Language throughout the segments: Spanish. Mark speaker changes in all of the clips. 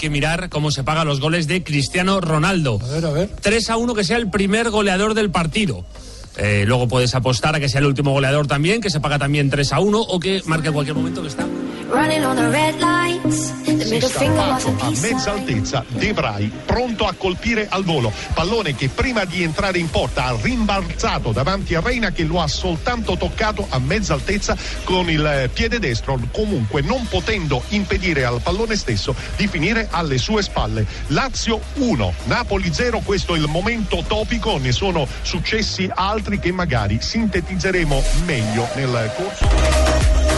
Speaker 1: Que mirar cómo se pagan los goles de Cristiano Ronaldo.
Speaker 2: A ver, a ver.
Speaker 1: 3 a 1 que sea el primer goleador del partido. Eh, luego puedes apostar a que sea el último goleador también, que se paga también 3 a 1 o que marque en cualquier momento que está.
Speaker 3: Finger was a
Speaker 4: mezza altezza De Vrij pronto a colpire al volo. Pallone che prima di entrare in porta ha rimbalzato davanti a Reina che lo ha soltanto toccato a mezza altezza con il eh, piede destro comunque non potendo impedire al pallone stesso di finire alle sue spalle. Lazio 1 Napoli 0 questo è il momento topico ne sono successi altri che magari sintetizzeremo meglio nel corso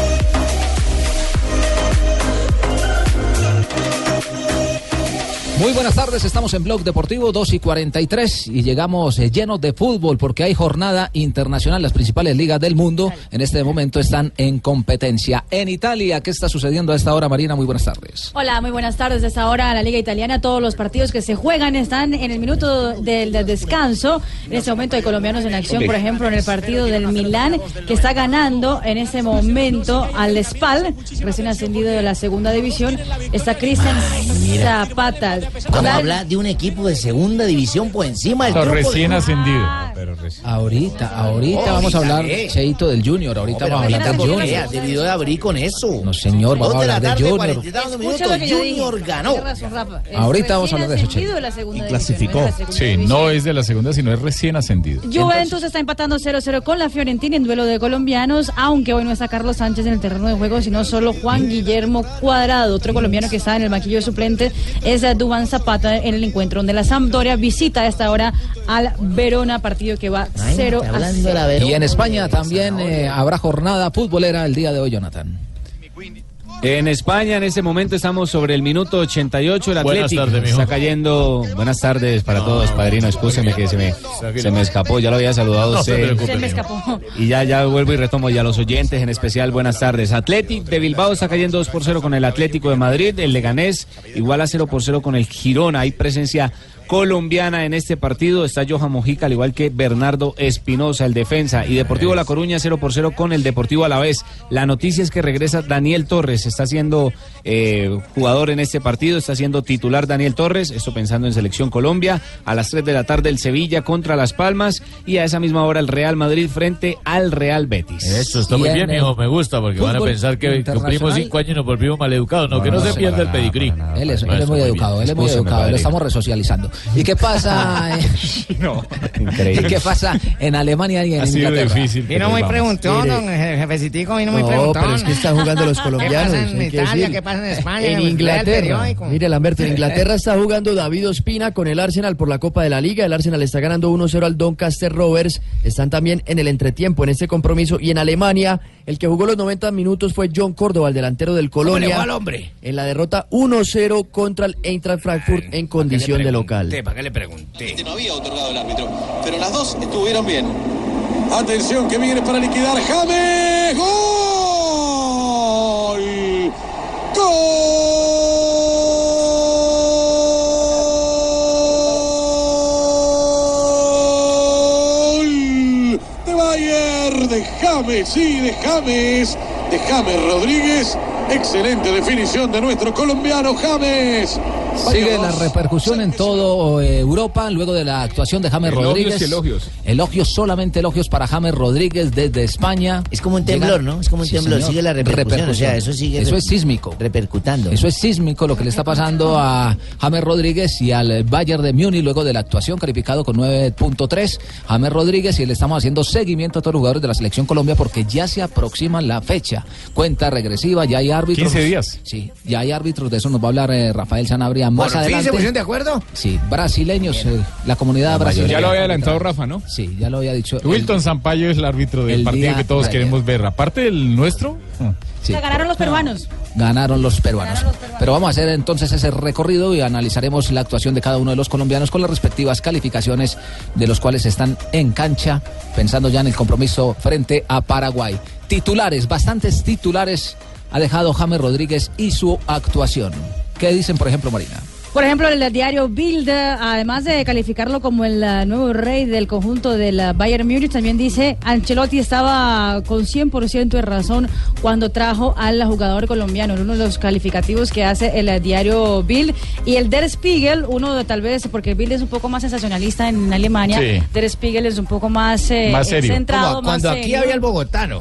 Speaker 5: Muy buenas tardes, estamos en Blog Deportivo 2 y 43 y llegamos eh, llenos de fútbol porque hay jornada internacional. Las principales ligas del mundo en este momento están en competencia. En Italia, ¿qué está sucediendo a esta hora, Marina? Muy buenas tardes.
Speaker 6: Hola, muy buenas tardes. Desde ahora la Liga Italiana, todos los partidos que se juegan están en el minuto del, del descanso. En este momento hay colombianos en acción, por ejemplo, en el partido del Milán, que está ganando en ese momento al Spal, recién ascendido de la segunda división. Está Cristian Zapata.
Speaker 7: Cuando habla de un equipo de segunda división por encima del
Speaker 8: Lo
Speaker 7: grupo de-
Speaker 8: recién ascendido.
Speaker 6: Ah.
Speaker 8: Pero recién.
Speaker 5: Ahorita, ahorita
Speaker 7: Oh,
Speaker 5: vamos a hablar,
Speaker 7: ¿qué?
Speaker 5: Cheito, del Junior. Ahorita vamos a hablar del. Junior.
Speaker 7: Debido de abrir con eso.
Speaker 5: No, señor, vamos a hablar del Junior.
Speaker 7: 42 minutos,
Speaker 6: Escucha lo que yo dije.
Speaker 7: Junior ganó.
Speaker 5: Ahorita vamos a hablar de eso,
Speaker 6: ascendido
Speaker 5: Che.
Speaker 6: de la segunda
Speaker 8: Y
Speaker 6: división,
Speaker 8: clasificó. Sí, no es de la segunda, sino es recién ascendido.
Speaker 6: Juventus está empatando 0-0 con la Fiorentina en duelo de colombianos, aunque hoy no está Carlos Sánchez en el terreno de juego, sino solo Juan Guillermo Cuadrado. Otro colombiano que está en el maquillo de suplente es eh, Dubán Zapata en el encuentro donde la Sampdoria visita a esta hora al Verona, partido que va
Speaker 7: Ay,
Speaker 6: 0
Speaker 7: está
Speaker 6: a
Speaker 7: hablando de la
Speaker 6: 0.
Speaker 7: Verona.
Speaker 5: Y en España también eh, habrá jornada futbolera el día de hoy, Jonathan.
Speaker 9: En España en este momento estamos sobre el minuto 88. El Atlético está cayendo. Buenas tardes para todos, padrino. Excúseme que se me, se me escapó. Ya lo había saludado
Speaker 8: No se
Speaker 9: usted.
Speaker 8: preocupe.
Speaker 6: Se me escapó.
Speaker 9: Y ya, ya vuelvo y retomo ya los oyentes, en especial buenas tardes. Atlético de Bilbao está cayendo 2 por 0 con el Atlético de Madrid. El Leganés igual a 0 por 0 con el Girona. Hay presencia colombiana en este partido. Está Johan Mojica, al igual que Bernardo Espinosa, el defensa. Y Deportivo La Coruña 0 por 0 con el Deportivo Alavés. La noticia es que regresa Daniel Torres. Está siendo eh, jugador en este partido. Está siendo titular Daniel Torres. Esto pensando en Selección Colombia. A las 3 de la tarde el Sevilla contra Las Palmas. Y a esa misma hora el Real Madrid frente al Real Betis.
Speaker 8: Eso está muy
Speaker 5: en
Speaker 8: bien,
Speaker 5: el
Speaker 8: mijo. Me gusta porque van a pensar que cumplimos cinco años y nos volvimos maleducados. No, que no,
Speaker 5: no,
Speaker 8: se
Speaker 5: no,
Speaker 8: pierda el pedigrí.
Speaker 5: Él es,
Speaker 8: No,
Speaker 5: él es
Speaker 8: está
Speaker 5: muy educado, él es muy educado, lo estamos resocializando. ¿Y qué pasa? eh,
Speaker 9: No,
Speaker 5: ¿Y
Speaker 9: increíble.
Speaker 5: qué pasa en Alemania y en
Speaker 8: Ha sido
Speaker 5: Inglaterra?
Speaker 8: difícil.
Speaker 7: Vino muy
Speaker 8: vamos.
Speaker 7: preguntón, don je- jefecitico, vino muy
Speaker 2: No,
Speaker 7: preguntón.
Speaker 2: pero es que están jugando los colombianos.
Speaker 7: ¿Qué pasa en Italia? ¿Qué pasa en España?
Speaker 2: En
Speaker 7: el
Speaker 2: Inglaterra.
Speaker 7: periódico.
Speaker 2: Mire, Lamberto, en Inglaterra está jugando David Ospina con el Arsenal por la Copa de la Liga. El Arsenal está ganando 1-0 al Doncaster Rovers. Están también en el entretiempo en este compromiso. Y en Alemania, el que jugó los 90 minutos fue John Córdoba, el delantero del Colonia.
Speaker 7: hombre?
Speaker 2: En la derrota 1-0 contra el Eintracht Frankfurt en condición de local.
Speaker 7: ¿Para qué le pregunté?
Speaker 10: no había otorgado el árbitro, pero las dos estuvieron bien. Atención que viene para liquidar James. ¡Gol! ¡Gol! De Bayer, de James, sí, de James, de James Rodríguez. Excelente definición de nuestro colombiano James.
Speaker 5: Sigue la repercusión en todo eh, Europa luego de la actuación de James
Speaker 11: Elogios
Speaker 5: Rodríguez.
Speaker 11: y elogios.
Speaker 5: Elogios, solamente elogios para James Rodríguez desde España.
Speaker 7: Es como un temblor, ¿no? Es como un temblor, sigue la repercusión, o sea, eso sigue
Speaker 5: Eso
Speaker 7: re-
Speaker 5: es sísmico.
Speaker 7: Repercutando.
Speaker 5: Eso es sísmico lo que le está pasando a James Rodríguez y al Bayern de Múnich luego de la actuación calificado con 9.3. James Rodríguez y le estamos haciendo seguimiento a todos los jugadores de la selección Colombia porque ya se aproxima la fecha. Cuenta regresiva, ya hay árbitros.
Speaker 8: 15 días.
Speaker 5: Sí, ya hay árbitros, de eso nos va a hablar eh, Rafael Sanabria más
Speaker 7: Por fin
Speaker 5: adelante.
Speaker 7: se pusieron de acuerdo.
Speaker 5: Sí, brasileños, eh, la comunidad brasileña.
Speaker 8: Ya lo había adelantado Rafa, ¿no?
Speaker 5: Sí, ya lo había dicho.
Speaker 8: Wilton Sampaio es el árbitro del
Speaker 5: el
Speaker 8: partido
Speaker 5: día
Speaker 8: que todos queremos ver. Aparte del nuestro.
Speaker 5: Sí.
Speaker 6: O sea, ganaron los peruanos.
Speaker 5: Ganaron los peruanos. Pero vamos a hacer entonces ese recorrido y analizaremos la actuación de cada uno de los colombianos con las respectivas calificaciones de los cuales están en cancha, pensando ya en el compromiso frente a Paraguay. Titulares, bastantes titulares ha dejado James Rodríguez y su actuación. ¿Qué dicen, por ejemplo, Marina?
Speaker 6: Por ejemplo, el diario Bild, además de calificarlo como el eh, nuevo rey del conjunto del eh, Bayern Múnich, también dice Ancelotti estaba con 100% de razón cuando trajo al jugador colombiano, uno de los calificativos que hace el eh, diario Bild. Y el Der Spiegel, uno de tal vez, porque Bild es un poco más sensacionalista en Alemania,
Speaker 7: Sí.
Speaker 6: Der Spiegel es un poco más, eh,
Speaker 7: Más serio.
Speaker 6: centrado,
Speaker 7: Como
Speaker 6: más
Speaker 7: cuando aquí
Speaker 6: serio.
Speaker 7: había el bogotano.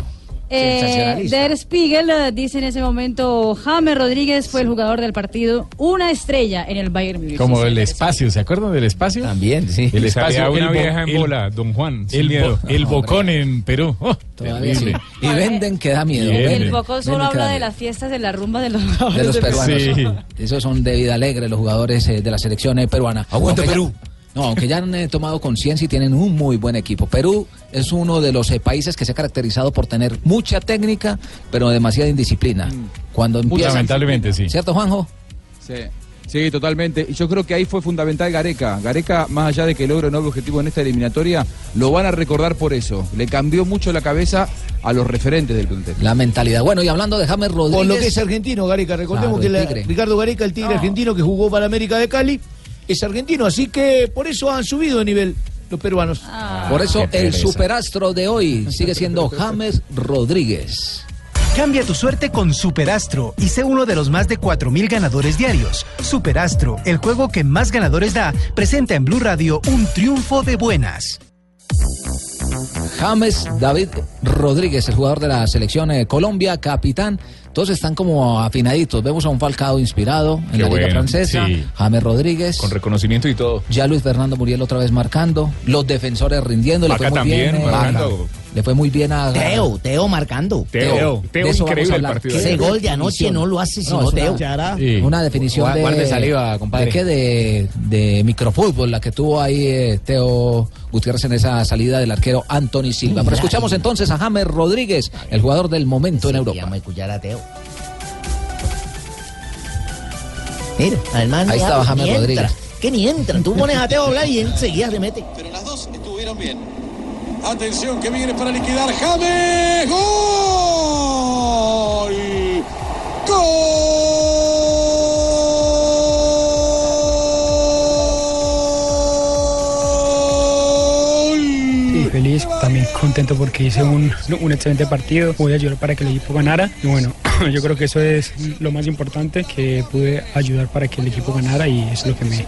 Speaker 6: Eh. Der Spiegel eh, dice en ese momento, James Rodríguez fue el jugador del partido, una estrella en el Bayern Múnich.
Speaker 8: Como el espacio, ¿se acuerdan del espacio?
Speaker 7: También, sí.
Speaker 8: El espacio.
Speaker 11: salía una
Speaker 8: el
Speaker 11: vieja en
Speaker 8: el-
Speaker 11: bola, don Juan,
Speaker 8: El,
Speaker 11: miedo.
Speaker 8: bo- el
Speaker 11: No,
Speaker 8: bocón en Perú. Oh,
Speaker 5: Todavía
Speaker 8: terrible.
Speaker 5: sí. Y venden que da miedo.
Speaker 8: Bien.
Speaker 6: El poco solo habla de las fiestas de la rumba de los
Speaker 5: de los peruanos. Esos son de vida alegre los jugadores eh, de la selección eh, peruana.
Speaker 7: Aguanta
Speaker 5: ya-
Speaker 7: Perú.
Speaker 5: No, aunque ya han eh, tomado conciencia y tienen un muy buen equipo. Perú es uno de los eh, países que se ha caracterizado por tener mucha técnica, pero demasiada indisciplina. Cuando empieza,
Speaker 8: Lamentablemente, sí.
Speaker 5: ¿Cierto, Juanjo?
Speaker 12: Sí, sí, totalmente. Y yo creo que ahí fue fundamental Gareca. Gareca, más allá de que logre un nuevo objetivo en esta eliminatoria, lo van a recordar por eso. Le cambió mucho la cabeza a los referentes del plantel.
Speaker 5: La mentalidad. Bueno, y hablando de James Rodríguez.
Speaker 7: Por lo que es argentino, Gareca. Recordemos
Speaker 5: Claro,
Speaker 7: que
Speaker 5: el
Speaker 7: la-
Speaker 5: Tigre.
Speaker 7: Ricardo Gareca, el tigre argentino que jugó para América de Cali, es argentino. Así que por eso han subido de nivel los peruanos.
Speaker 5: Por eso el superastro de hoy sigue siendo James Rodríguez.
Speaker 13: Cambia tu suerte con Superastro y sé uno de los más de 4.000 ganadores diarios. Superastro, el juego que más ganadores da, presenta en Blue Radio un triunfo de buenas.
Speaker 5: James David Rodríguez, el jugador de la selección eh, Colombia, capitán. Todos están como afinaditos. Vemos a un Falcao inspirado en
Speaker 11: Qué
Speaker 5: la Liga
Speaker 11: bueno,
Speaker 5: Francesa.
Speaker 11: sí.
Speaker 5: James Rodríguez.
Speaker 11: Con reconocimiento y todo.
Speaker 5: Ya Luis Fernando Muriel otra vez marcando. Los defensores rindiendo. Le
Speaker 11: Vaca
Speaker 5: fue muy bien.
Speaker 11: también,
Speaker 5: eh. Le fue muy bien a.
Speaker 7: Teo, Teo marcando.
Speaker 11: Teo, Teo,
Speaker 5: de eso vamos
Speaker 11: increíble el partido.
Speaker 5: ¿Qué
Speaker 7: Ese gol de anoche no lo hace sino Teo.
Speaker 5: Una,
Speaker 8: Sí.
Speaker 5: una definición
Speaker 9: Guarde-
Speaker 5: de.
Speaker 9: guarde saliva, compadre.
Speaker 5: ¿De qué? De, de microfútbol, la que tuvo ahí eh, Teo Gutiérrez en esa salida del arquero Anthony Silva. Pero escuchamos entonces a James Rodríguez, el jugador del momento en Europa.
Speaker 7: Vamos a escuchar a Teo. Mira, además
Speaker 5: Ahí estaba James. Rodríguez.
Speaker 7: Que ni entra. Tú pones a Teo a hablar y enseguida se mete.
Speaker 10: Pero las dos estuvieron bien. Atención que viene para liquidar James. ¡Gol! ¡Gol!
Speaker 14: Sí, feliz, también contento porque hice un, un excelente partido, pude ayudar para que el equipo ganara y bueno, yo creo que eso es lo más importante, que pude ayudar para que el equipo ganara y es lo que me,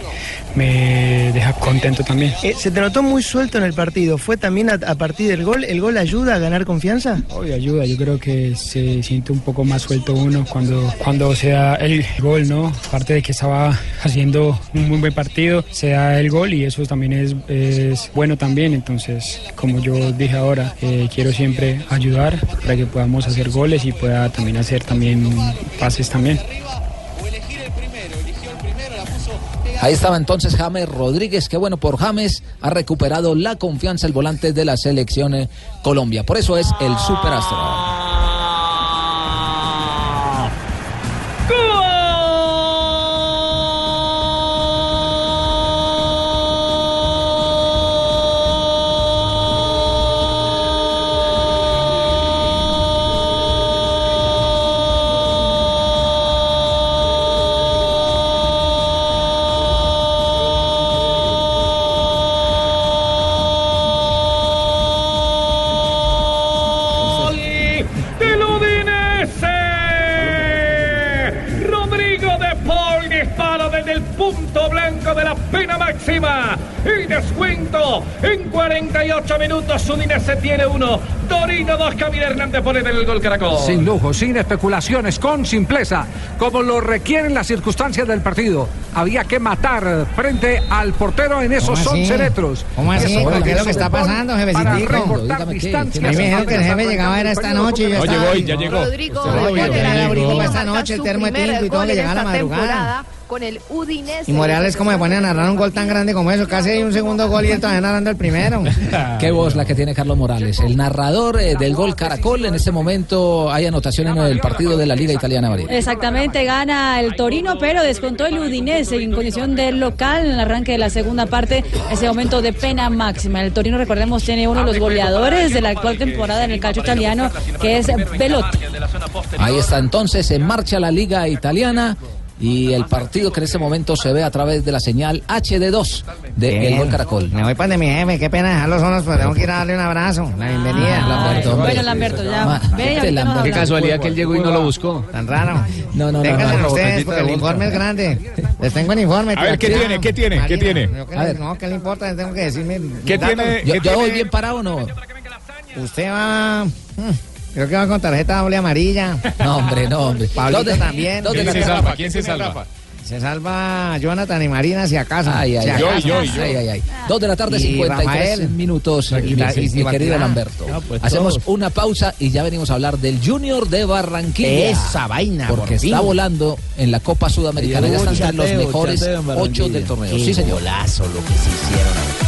Speaker 14: me deja contento también.
Speaker 15: Eh, se te notó muy suelto en el partido. ¿Fue también a, a partir del gol? ¿El gol ayuda a ganar confianza?
Speaker 14: Obvio, ayuda, yo creo que se siente un poco más suelto uno cuando, cuando se da el gol, ¿no? Aparte de que estaba haciendo un muy buen partido, se da el gol y eso también es, es bueno también, entonces como yo dije ahora, eh, quiero siempre ayudar para que podamos hacer goles y pueda también hacer también pases también.
Speaker 5: Ahí estaba entonces James Rodríguez. Qué bueno por James. Ha recuperado la confianza el volante de la selección eh, Colombia. Por eso es el superastro.
Speaker 11: 48 minutos Udinese tiene uno. Torino 2, Camilo Hernández pone el gol Caracol.
Speaker 16: Sin lujo, sin especulaciones, con simpleza, como lo requieren las circunstancias del partido. Había que matar frente al portero en esos
Speaker 17: ¿Cómo así?
Speaker 16: 11 metros.
Speaker 17: ¿Cómo así?
Speaker 16: Eso
Speaker 17: ¿Qué es lo que está pasando,
Speaker 16: Para
Speaker 17: jefecitico?
Speaker 16: recortar distancias.
Speaker 17: A mí me dijeron que el jefe llegaba era esta noche y yo
Speaker 8: No,
Speaker 17: estaba
Speaker 8: llegó
Speaker 17: ahí.
Speaker 8: y ya llegó.
Speaker 17: Rodrigo, para esta noche, el termo de tinto y todo
Speaker 18: en
Speaker 17: llegaba a la madrugada.
Speaker 18: Con el Udinese.
Speaker 17: Y Morales, ¿cómo se pone a narrar un gol tan grande como eso? Casi hay un segundo gol y él todavía narrando el primero.
Speaker 5: Qué voz la que tiene Carlos Morales, el narrador eh, del gol Caracol. En este momento hay anotación en el partido de la Liga Italiana María.
Speaker 6: Exactamente, gana el Torino, pero descontó el Udinese en condición de local en el arranque de la segunda parte, ese momento de pena máxima. El Torino, recordemos, tiene uno de los goleadores de la actual temporada en el calcio italiano, que es Velotti.
Speaker 5: Ahí está entonces en marcha la Liga Italiana. Y el partido que en este momento se ve a través de la señal HD2 de El
Speaker 17: Bien.
Speaker 5: Gol Caracol.
Speaker 17: Me voy para de mi jefe, qué pena dejarlos solos, pero tengo que ir a darle un abrazo. La bienvenida.
Speaker 5: Ah, Lamberto.
Speaker 6: Bueno, Lamberto, ya.
Speaker 5: Ma-
Speaker 6: Ve,
Speaker 5: este Lamberto. Qué casualidad que él llegó y no lo buscó.
Speaker 17: Tan raro.
Speaker 5: No, no, no,
Speaker 17: ustedes, porque el informe es grande. Les tengo el informe.
Speaker 8: A ver, ¿qué tiene? ¿Qué tiene? ¿Qué tiene?
Speaker 5: A ver.
Speaker 17: No, ¿qué le importa? Les tengo que decirme.
Speaker 8: ¿Qué
Speaker 17: datos.
Speaker 8: tiene?
Speaker 5: ¿Yo,
Speaker 8: ¿Qué
Speaker 5: yo voy bien parado o no?
Speaker 17: Usted va. mm, Creo que va con tarjeta doble amarilla.
Speaker 5: No, hombre, no, hombre.
Speaker 17: Pablito
Speaker 5: ¿Dónde-
Speaker 17: también.
Speaker 5: dónde
Speaker 8: ¿Quién
Speaker 5: la
Speaker 8: se salva? ¿Quién se salva?
Speaker 17: Se salva Jonathan y Marina si acaso.
Speaker 5: Ay, ay,
Speaker 17: Si
Speaker 5: ay,
Speaker 17: acaso.
Speaker 8: y yo, y yo.
Speaker 5: ay, ay, ay. Dos de la tarde,
Speaker 17: Y
Speaker 5: 53
Speaker 17: Rafael.
Speaker 5: minutos, mi,
Speaker 17: Y la- y
Speaker 5: mi
Speaker 17: Zibaquirá.
Speaker 5: querido Lamberto.
Speaker 17: No, pues
Speaker 5: Hacemos
Speaker 17: todos.
Speaker 5: una pausa y ya venimos a hablar del Junior de Barranquilla.
Speaker 17: Esa vaina, por
Speaker 5: Porque
Speaker 17: fin.
Speaker 5: está volando en la Copa Sudamericana. Ya están los mejores ocho del torneo. Sí, señor.
Speaker 17: Golazo lo que se hicieron.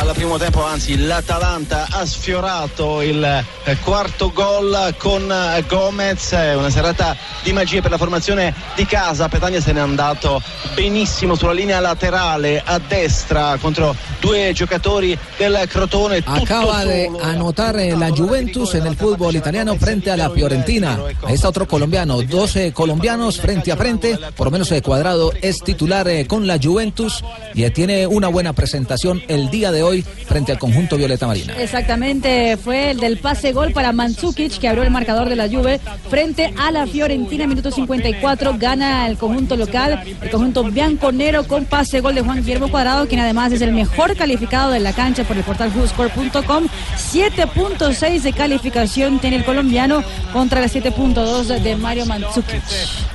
Speaker 19: Al primo tempo, anzi, l'Atalanta ha sfiorato il eh, quarto gol con eh, Gomez, una serata di magia per la formazione di casa. Petagna se n'è andato benissimo sulla linea laterale a destra contro due giocatori del Crotone.
Speaker 5: Acaba de anotar eh, la Juventus en el fútbol italiano frente a la Fiorentina. Ahí está otro colombiano, 12 colombianos frente a frente, por lo menos eh, Cuadrado es titular con la Juventus y tiene una buena presentación el día de hoy frente al conjunto Violeta Marina.
Speaker 6: Exactamente, fue el del pase gol para Mandzukic que abrió el marcador de la Juve frente a la Fiorentina, minuto 54, gana el conjunto local, el conjunto bianconero con pase gol de Juan Guillermo Cuadrado, quien además es el mejor calificado de la cancha por el portal WhoScore.com, 7.6 de calificación tiene el colombiano contra el 7.2 de Mario Mandzukic.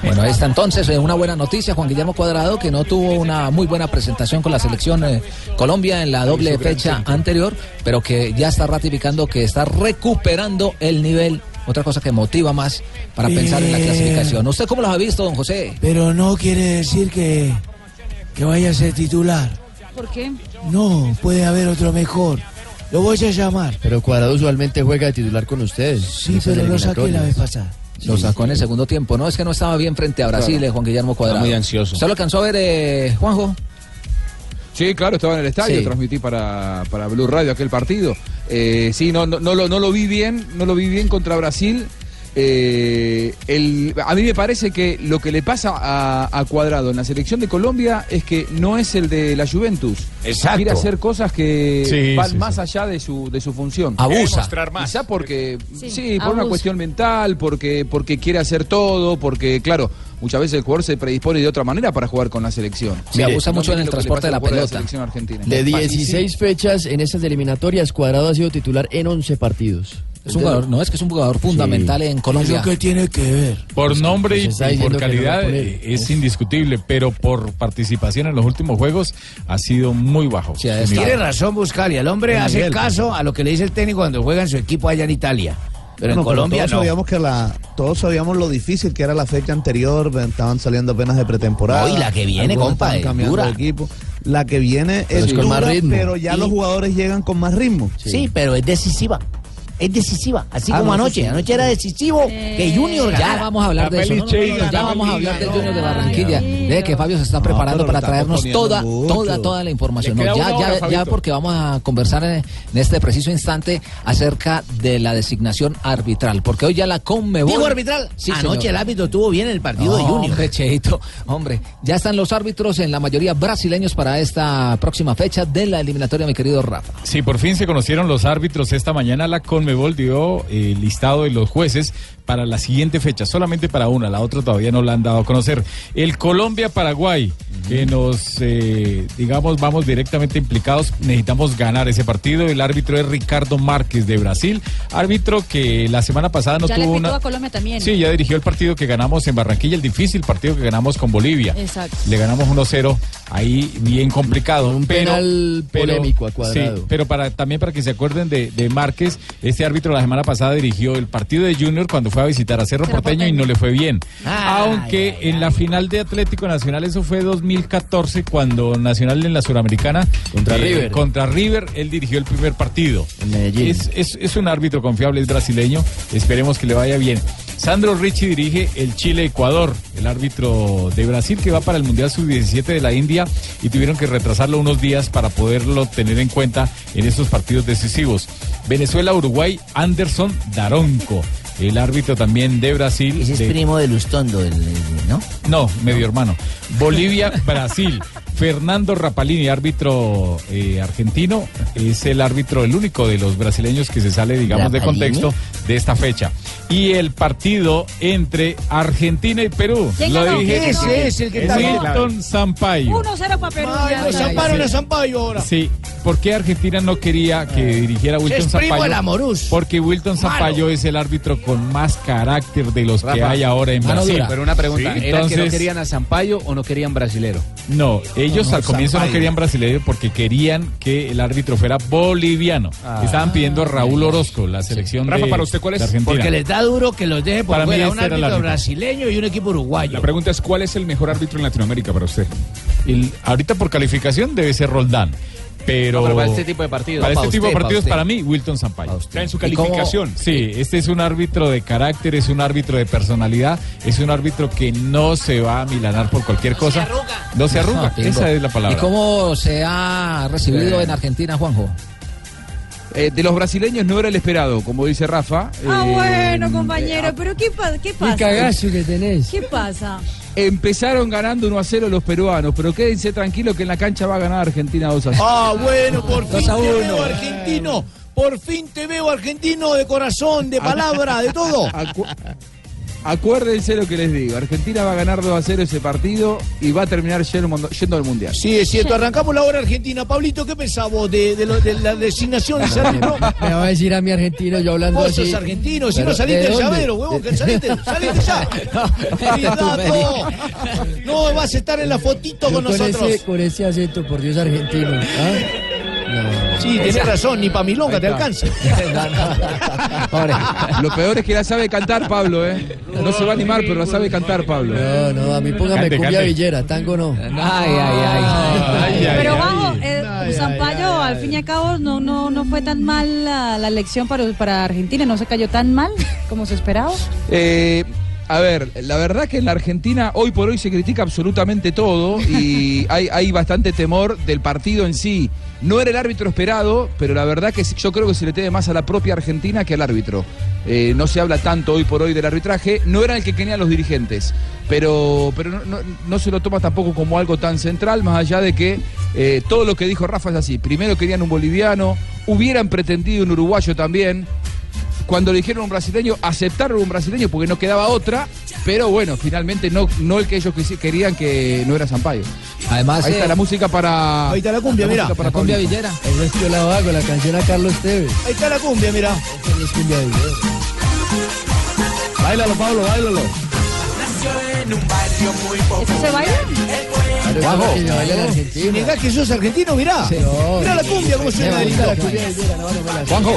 Speaker 5: Bueno, ahí está entonces eh, una buena noticia, Juan Guillermo Cuadrado, que no tuvo una muy buena presentación con la selección eh, Colombia en la doble fecha anterior, pero que ya está ratificando que está recuperando el nivel. Otra cosa que motiva más para pensar en la
Speaker 20: Eh.
Speaker 5: clasificación. ¿Usted cómo los ha visto, don José?
Speaker 20: Pero no quiere decir que, que vaya a ser titular.
Speaker 6: ¿Por qué?
Speaker 20: No, puede haber otro mejor. Lo voy a llamar.
Speaker 2: Pero Cuadrado usualmente juega de titular con ustedes.
Speaker 20: Sí, pero lo saqué la vez pasada.
Speaker 5: Lo sacó en el segundo tiempo. No, es que no estaba bien frente a Brasil,
Speaker 12: Claro.
Speaker 5: eh, Juan Guillermo Cuadrado.
Speaker 12: Está muy ansioso.
Speaker 5: ¿Usted lo alcanzó a ver, eh, Juanjo?
Speaker 12: Sí, claro, estaba en el estadio,
Speaker 5: Sí.
Speaker 12: transmití para, para Blue Radio aquel partido. Eh, sí, no, no, no lo, no lo vi bien, no lo vi bien contra Brasil. Eh, el, a mí me parece que lo que le pasa a, a Cuadrado en la selección de Colombia es que no es el de la Juventus.
Speaker 7: Exacto.
Speaker 12: Quiere hacer cosas que
Speaker 7: Sí,
Speaker 12: van
Speaker 7: sí,
Speaker 12: más allá de su, de su función.
Speaker 5: Abusa. Quiere
Speaker 7: mostrar más.
Speaker 12: Quizá porque,
Speaker 6: Sí,
Speaker 12: sí, por una cuestión mental, porque, porque quiere hacer todo, porque, claro, muchas veces el jugador se predispone de otra manera para jugar con la selección.
Speaker 5: Sí, abusa mucho en el transporte de la pelota.
Speaker 12: selección argentina.
Speaker 2: De 16 fechas en estas eliminatorias, Cuadrado ha sido titular en 11 partidos.
Speaker 5: Es un jugador, no es que es un jugador fundamental en Colombia.
Speaker 20: ¿Eso qué tiene que ver?
Speaker 8: Por nombre y, por
Speaker 2: no
Speaker 8: calidad eh, es indiscutible, pero por participación en los últimos juegos ha sido muy bajo.
Speaker 5: Sí.
Speaker 7: Tiene razón Buscali, el hombre hace
Speaker 8: nivel.
Speaker 7: caso a lo que le dice el técnico cuando juega en su equipo allá en Italia. Pero en Colombia
Speaker 21: todos
Speaker 7: no.
Speaker 21: sabíamos que la todos sabíamos lo difícil que era la fecha anterior estaban saliendo apenas de pretemporada
Speaker 7: No, y la que viene, compa,
Speaker 21: cambiando
Speaker 7: dura.
Speaker 21: de equipo la que viene
Speaker 2: Pero
Speaker 21: es
Speaker 2: es con más
Speaker 21: dura,
Speaker 2: ritmo.
Speaker 21: pero ya
Speaker 7: Y-
Speaker 21: los jugadores llegan con más ritmo
Speaker 7: Sí. pero es decisiva. Es decisiva, así
Speaker 21: Ah,
Speaker 7: como
Speaker 21: no,
Speaker 7: anoche.
Speaker 21: sí.
Speaker 7: Anoche era decisivo que Junior
Speaker 5: Ya
Speaker 7: ganara.
Speaker 5: vamos a hablar de eso. No, no, no, no, ya vamos a hablar del Junior de Barranquilla. Deje que Fabio se está preparando para traernos toda, toda, toda la información. Ya,
Speaker 8: hora,
Speaker 5: ya, ya porque vamos a conversar en, en este preciso instante acerca de la designación arbitral. Porque hoy ya la Conmebol.
Speaker 7: Digo arbitral.
Speaker 5: Sí,
Speaker 7: Anoche
Speaker 5: señor.
Speaker 7: el árbitro estuvo bien en el partido de Junior.
Speaker 5: Hombre, Cheito, hombre, ya están los árbitros en la mayoría brasileños para esta próxima fecha de la eliminatoria, mi querido Rafa.
Speaker 8: Sí, por fin se conocieron los árbitros. Esta mañana la Conmebol dio eh, el listado de los jueces para la siguiente fecha, solamente para una, la otra todavía no la han dado a conocer. El Colombia-Paraguay, que nos, eh, digamos, vamos directamente implicados, necesitamos ganar ese partido. El árbitro es Ricardo Márquez de Brasil, árbitro que la semana pasada no
Speaker 6: ya le
Speaker 8: tuvo
Speaker 6: pitó
Speaker 8: una...
Speaker 6: a Colombia también.
Speaker 8: Sí, ya dirigió el partido que ganamos en Barranquilla, el difícil partido que ganamos con Bolivia.
Speaker 6: Exacto.
Speaker 8: Le ganamos 1-0, ahí bien complicado. Un
Speaker 2: penal polémico a Cuadrado.
Speaker 8: Sí, pero para, también para que se acuerden de, de Márquez, este árbitro la semana pasada dirigió el partido de Junior cuando fue a visitar a Cerro
Speaker 2: Cerro
Speaker 8: Porteño y no le fue bien.
Speaker 2: Ay,
Speaker 8: Aunque en la final de Atlético Nacional, eso fue 2014, cuando Nacional en la Suramericana
Speaker 2: Contra
Speaker 8: eh,
Speaker 2: River.
Speaker 8: contra River, él dirigió el primer partido.
Speaker 2: En Medellín.
Speaker 8: Es, es- es un árbitro confiable, es brasileño. Esperemos que le vaya bien. Sandro Ricci dirige el Chile-Ecuador, el árbitro de Brasil que va para el Mundial Sub-17 de la India y tuvieron que retrasarlo unos días para poderlo tener en cuenta en estos partidos decisivos. Venezuela-Uruguay, Anderson Daronco. El árbitro también de Brasil.
Speaker 17: Ese es
Speaker 8: de-
Speaker 17: primo de Lustondo, el- el- ¿no?
Speaker 8: no, medio hermano. Bolivia, Brasil. Fernando Rapalini, árbitro eh, argentino, es el árbitro, el único de los brasileños que se sale, digamos, de contexto de esta fecha. Y el partido entre Argentina y Perú.
Speaker 7: ¿Quién
Speaker 8: Lo
Speaker 7: ganó?
Speaker 8: dije.
Speaker 7: Ese es el que está bien.
Speaker 8: Wilton Sampaio.
Speaker 6: 1-0 para Perú.
Speaker 7: Ay,
Speaker 6: está.
Speaker 7: zamparon a Zampayo ahora.
Speaker 8: Sí, ¿por qué Argentina no quería que dirigiera Wilton
Speaker 7: Es primo Amorús.
Speaker 8: Porque Wilton Sampaio es el árbitro con más carácter de los que
Speaker 9: Rafa,
Speaker 8: hay ahora en
Speaker 9: mano
Speaker 8: Brasil.
Speaker 9: dura. Pero una pregunta,
Speaker 8: Sí,
Speaker 9: ¿era que no
Speaker 8: entonces-
Speaker 9: querían a Sampaio o no querían brasilero?
Speaker 8: No, ellos
Speaker 9: No, no,
Speaker 8: al comienzo no querían brasileño porque querían que el árbitro fuera boliviano.
Speaker 9: Ah.
Speaker 8: Estaban pidiendo a Raúl Orozco, la selección
Speaker 22: Rafa,
Speaker 8: de,
Speaker 22: ¿para usted cuál es?
Speaker 8: Argentina.
Speaker 22: Porque les
Speaker 7: Da duro que los deje por
Speaker 8: Para mí
Speaker 7: fuera.
Speaker 8: este
Speaker 7: Un árbitro. brasileño y un equipo uruguayo.
Speaker 22: La pregunta es, ¿cuál es el mejor árbitro en Latinoamérica para usted?
Speaker 8: El- ahorita por calificación debe ser Roldán. Pero,
Speaker 9: No, pero para este tipo de partidos.
Speaker 8: Para
Speaker 9: No,
Speaker 8: este tipo de partidos,
Speaker 9: para
Speaker 8: mí, Wilton Sampaio.
Speaker 22: Ya en su calificación.
Speaker 8: Sí, este es un árbitro de carácter, es un árbitro de personalidad, es un árbitro que no se va a milanar por cualquier cosa. No se arruga.
Speaker 5: No,
Speaker 8: Esa es la palabra.
Speaker 5: ¿Y cómo se ha recibido en Argentina, Juanjo?
Speaker 12: Eh, de los brasileños no era el esperado, como dice Rafa.
Speaker 6: Ah,
Speaker 12: Eh,
Speaker 6: bueno, compañero, pero ¿qué, pa- qué pasa?
Speaker 2: que tenés.
Speaker 6: ¿Qué pasa?
Speaker 12: Empezaron ganando 1 a 0 los peruanos, pero quédense tranquilos que en la cancha va a ganar Argentina 2 a 0.
Speaker 7: Ah, bueno, por fin te veo argentino. Por fin te veo argentino de corazón, de palabra, de todo.
Speaker 12: Acu- Acuérdense lo que les digo. Argentina va a ganar 2 a 0 ese partido y va a terminar yendo, al Mundial.
Speaker 7: Sí, es cierto. Arrancamos la hora argentina. Pablito, ¿qué pensás vos de, de lo- de la designación de árbitro?
Speaker 2: Me va a decir a mi argentino yo hablando
Speaker 7: Vos
Speaker 2: así.
Speaker 7: sos argentino, si
Speaker 2: Pero,
Speaker 7: no saliste
Speaker 2: ¿de
Speaker 7: del
Speaker 2: dónde?
Speaker 7: llavero, huevón, que saliste, saliste ya. No vas a estar en la fotito
Speaker 2: Yo
Speaker 7: con nosotros.
Speaker 2: Ese, con ese acento, por Dios, argentino. ¿ah? No.
Speaker 7: Sí, tenés razón, ni pa' milonga te alcanza.
Speaker 12: Lo peor es que la sabe cantar Pablo, ¿eh? No se va a animar, pero la sabe cantar Pablo.
Speaker 2: No, no, a mí póngame
Speaker 12: Cante,
Speaker 2: cumbia
Speaker 12: cante.
Speaker 2: villera, tango no.
Speaker 5: Ay, ay, ay.
Speaker 6: Pero bajo, eh, Zampayo, al fin y al cabo, no, no, no fue tan mal la, la elección para, para Argentina, no se cayó tan mal como se esperaba.
Speaker 12: Eh, a ver, la verdad que en la Argentina hoy por hoy se critica absolutamente todo y hay, hay bastante temor del partido en sí. No era el árbitro esperado, pero la verdad que yo creo que se le teme más a la propia Argentina que al árbitro. Eh, no se habla tanto hoy por hoy del arbitraje, no era el que querían los dirigentes, pero, pero no, no- no se lo toma tampoco como algo tan central, más allá de que eh, todo lo que dijo Rafa es así. Primero querían un boliviano, hubieran pretendido un uruguayo también, cuando le dijeron un brasileño, aceptaron un brasileño porque no quedaba otra, pero bueno, finalmente no, no el que ellos quisi- querían que no era Sampaio.
Speaker 5: Además,
Speaker 12: Ahí está
Speaker 5: eh,
Speaker 12: la música para.
Speaker 7: Ahí está la cumbia, mira.
Speaker 12: música para
Speaker 5: La cumbia
Speaker 12: Pablito.
Speaker 5: villera.
Speaker 2: Eso es yo la hago, la canción a Carlos Tevez.
Speaker 7: Ahí está la cumbia, mira.
Speaker 2: No es cumbia villera.
Speaker 7: Báilalo, Pablo, báilalo.
Speaker 6: ¿Eso se baila?
Speaker 2: Claro, lo que
Speaker 7: negás que sos argentino, mirá.
Speaker 2: No,
Speaker 7: Mirá la cumbia, cómo
Speaker 2: me
Speaker 7: suena
Speaker 2: no, no.
Speaker 5: Juanjo,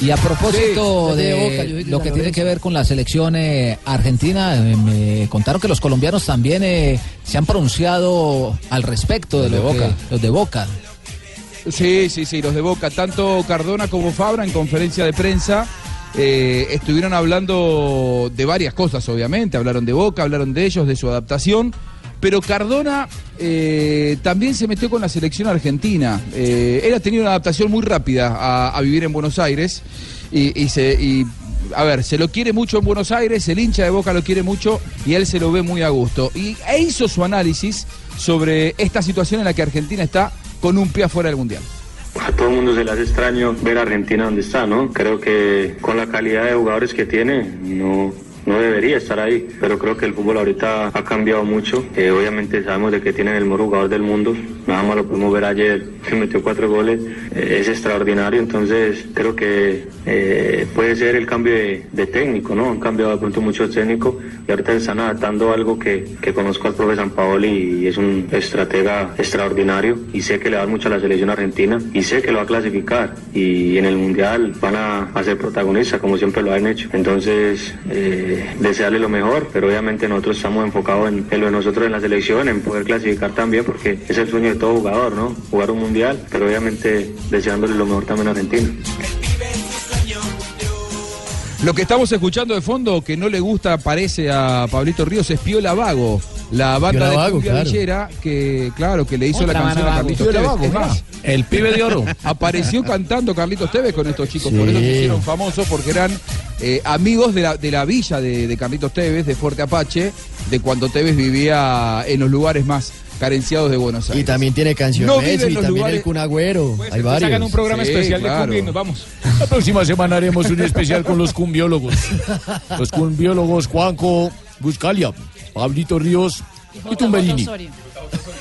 Speaker 5: y a propósito
Speaker 2: Sí,
Speaker 5: de, lo que tiene que ver con la selección eh, argentina, eh, me contaron que los colombianos también eh, se han pronunciado al respecto de
Speaker 12: Los
Speaker 5: lo
Speaker 12: de
Speaker 5: que-
Speaker 12: Boca.
Speaker 5: los de Boca.
Speaker 12: Sí, sí, sí, los de Boca, tanto Cardona como Fabra en conferencia de prensa eh, estuvieron hablando de varias cosas, obviamente. Hablaron de Boca, hablaron de ellos, de su adaptación. Pero Cardona eh, también se metió con la selección argentina. Eh, él ha tenido una adaptación muy rápida a, vivir en Buenos Aires. Y, y se, y, a ver, se lo quiere mucho en Buenos Aires, el hincha de Boca lo quiere mucho y él se lo ve muy a gusto. Y e hizo su análisis sobre esta situación en la que Argentina está con un pie afuera del Mundial.
Speaker 23: a todo el mundo se le hace extraño ver a Argentina donde está, ¿no? Creo que con la calidad de jugadores que tiene, no, no debería estar ahí, pero creo que el fútbol ahorita ha cambiado mucho. Eh, obviamente sabemos de que tienen el mejor jugador del mundo, nada más lo pudimos ver ayer, metió cuatro goles, eh, es extraordinario, entonces creo que eh, puede ser el cambio de, técnico, ¿no? Han cambiado de pronto mucho técnico y ahorita están adaptando algo que, que conozco al profe San Paoli y es un estratega extraordinario y sé que le va a mucho a la selección argentina y sé que lo va a clasificar y en el mundial van a, ser protagonistas como siempre lo han hecho. Entonces, desearle lo mejor, pero obviamente nosotros estamos enfocados en, en lo de nosotros en la selección, en poder clasificar también, porque es el sueño de todo jugador, ¿no? Jugar un mundial, pero obviamente deseándole lo mejor también a Argentina.
Speaker 12: Lo que estamos escuchando de fondo que no le gusta, parece a Pablito Ríos, es Piola Vago. La banda de
Speaker 2: Vago,
Speaker 12: cumbia
Speaker 2: claro.
Speaker 12: villera que, claro, que le hizo
Speaker 2: Otra
Speaker 12: la canción a. Carlitos Tevez.
Speaker 2: Vago,
Speaker 12: Es más,
Speaker 2: más.
Speaker 12: el pibe de oro. Apareció cantando Carlitos Tevez con estos chicos, por eso se hicieron famosos, porque eran eh, amigos de la, de la villa de, de Carlitos Tevez, de Fuerte Apache, de cuando Tevez vivía en los lugares más carenciados de Buenos Aires.
Speaker 2: Y también tiene canciones
Speaker 12: No
Speaker 2: y también
Speaker 12: lugares-
Speaker 2: el Cunagüero. Hay varios.
Speaker 22: Sacan un programa
Speaker 12: Sí,
Speaker 22: especial
Speaker 12: claro.
Speaker 22: de cumbia y nos vamos. La próxima semana haremos un especial con los cumbiólogos. Los cumbiólogos Juanco Buscalia, Pablito Ríos y Tumberini.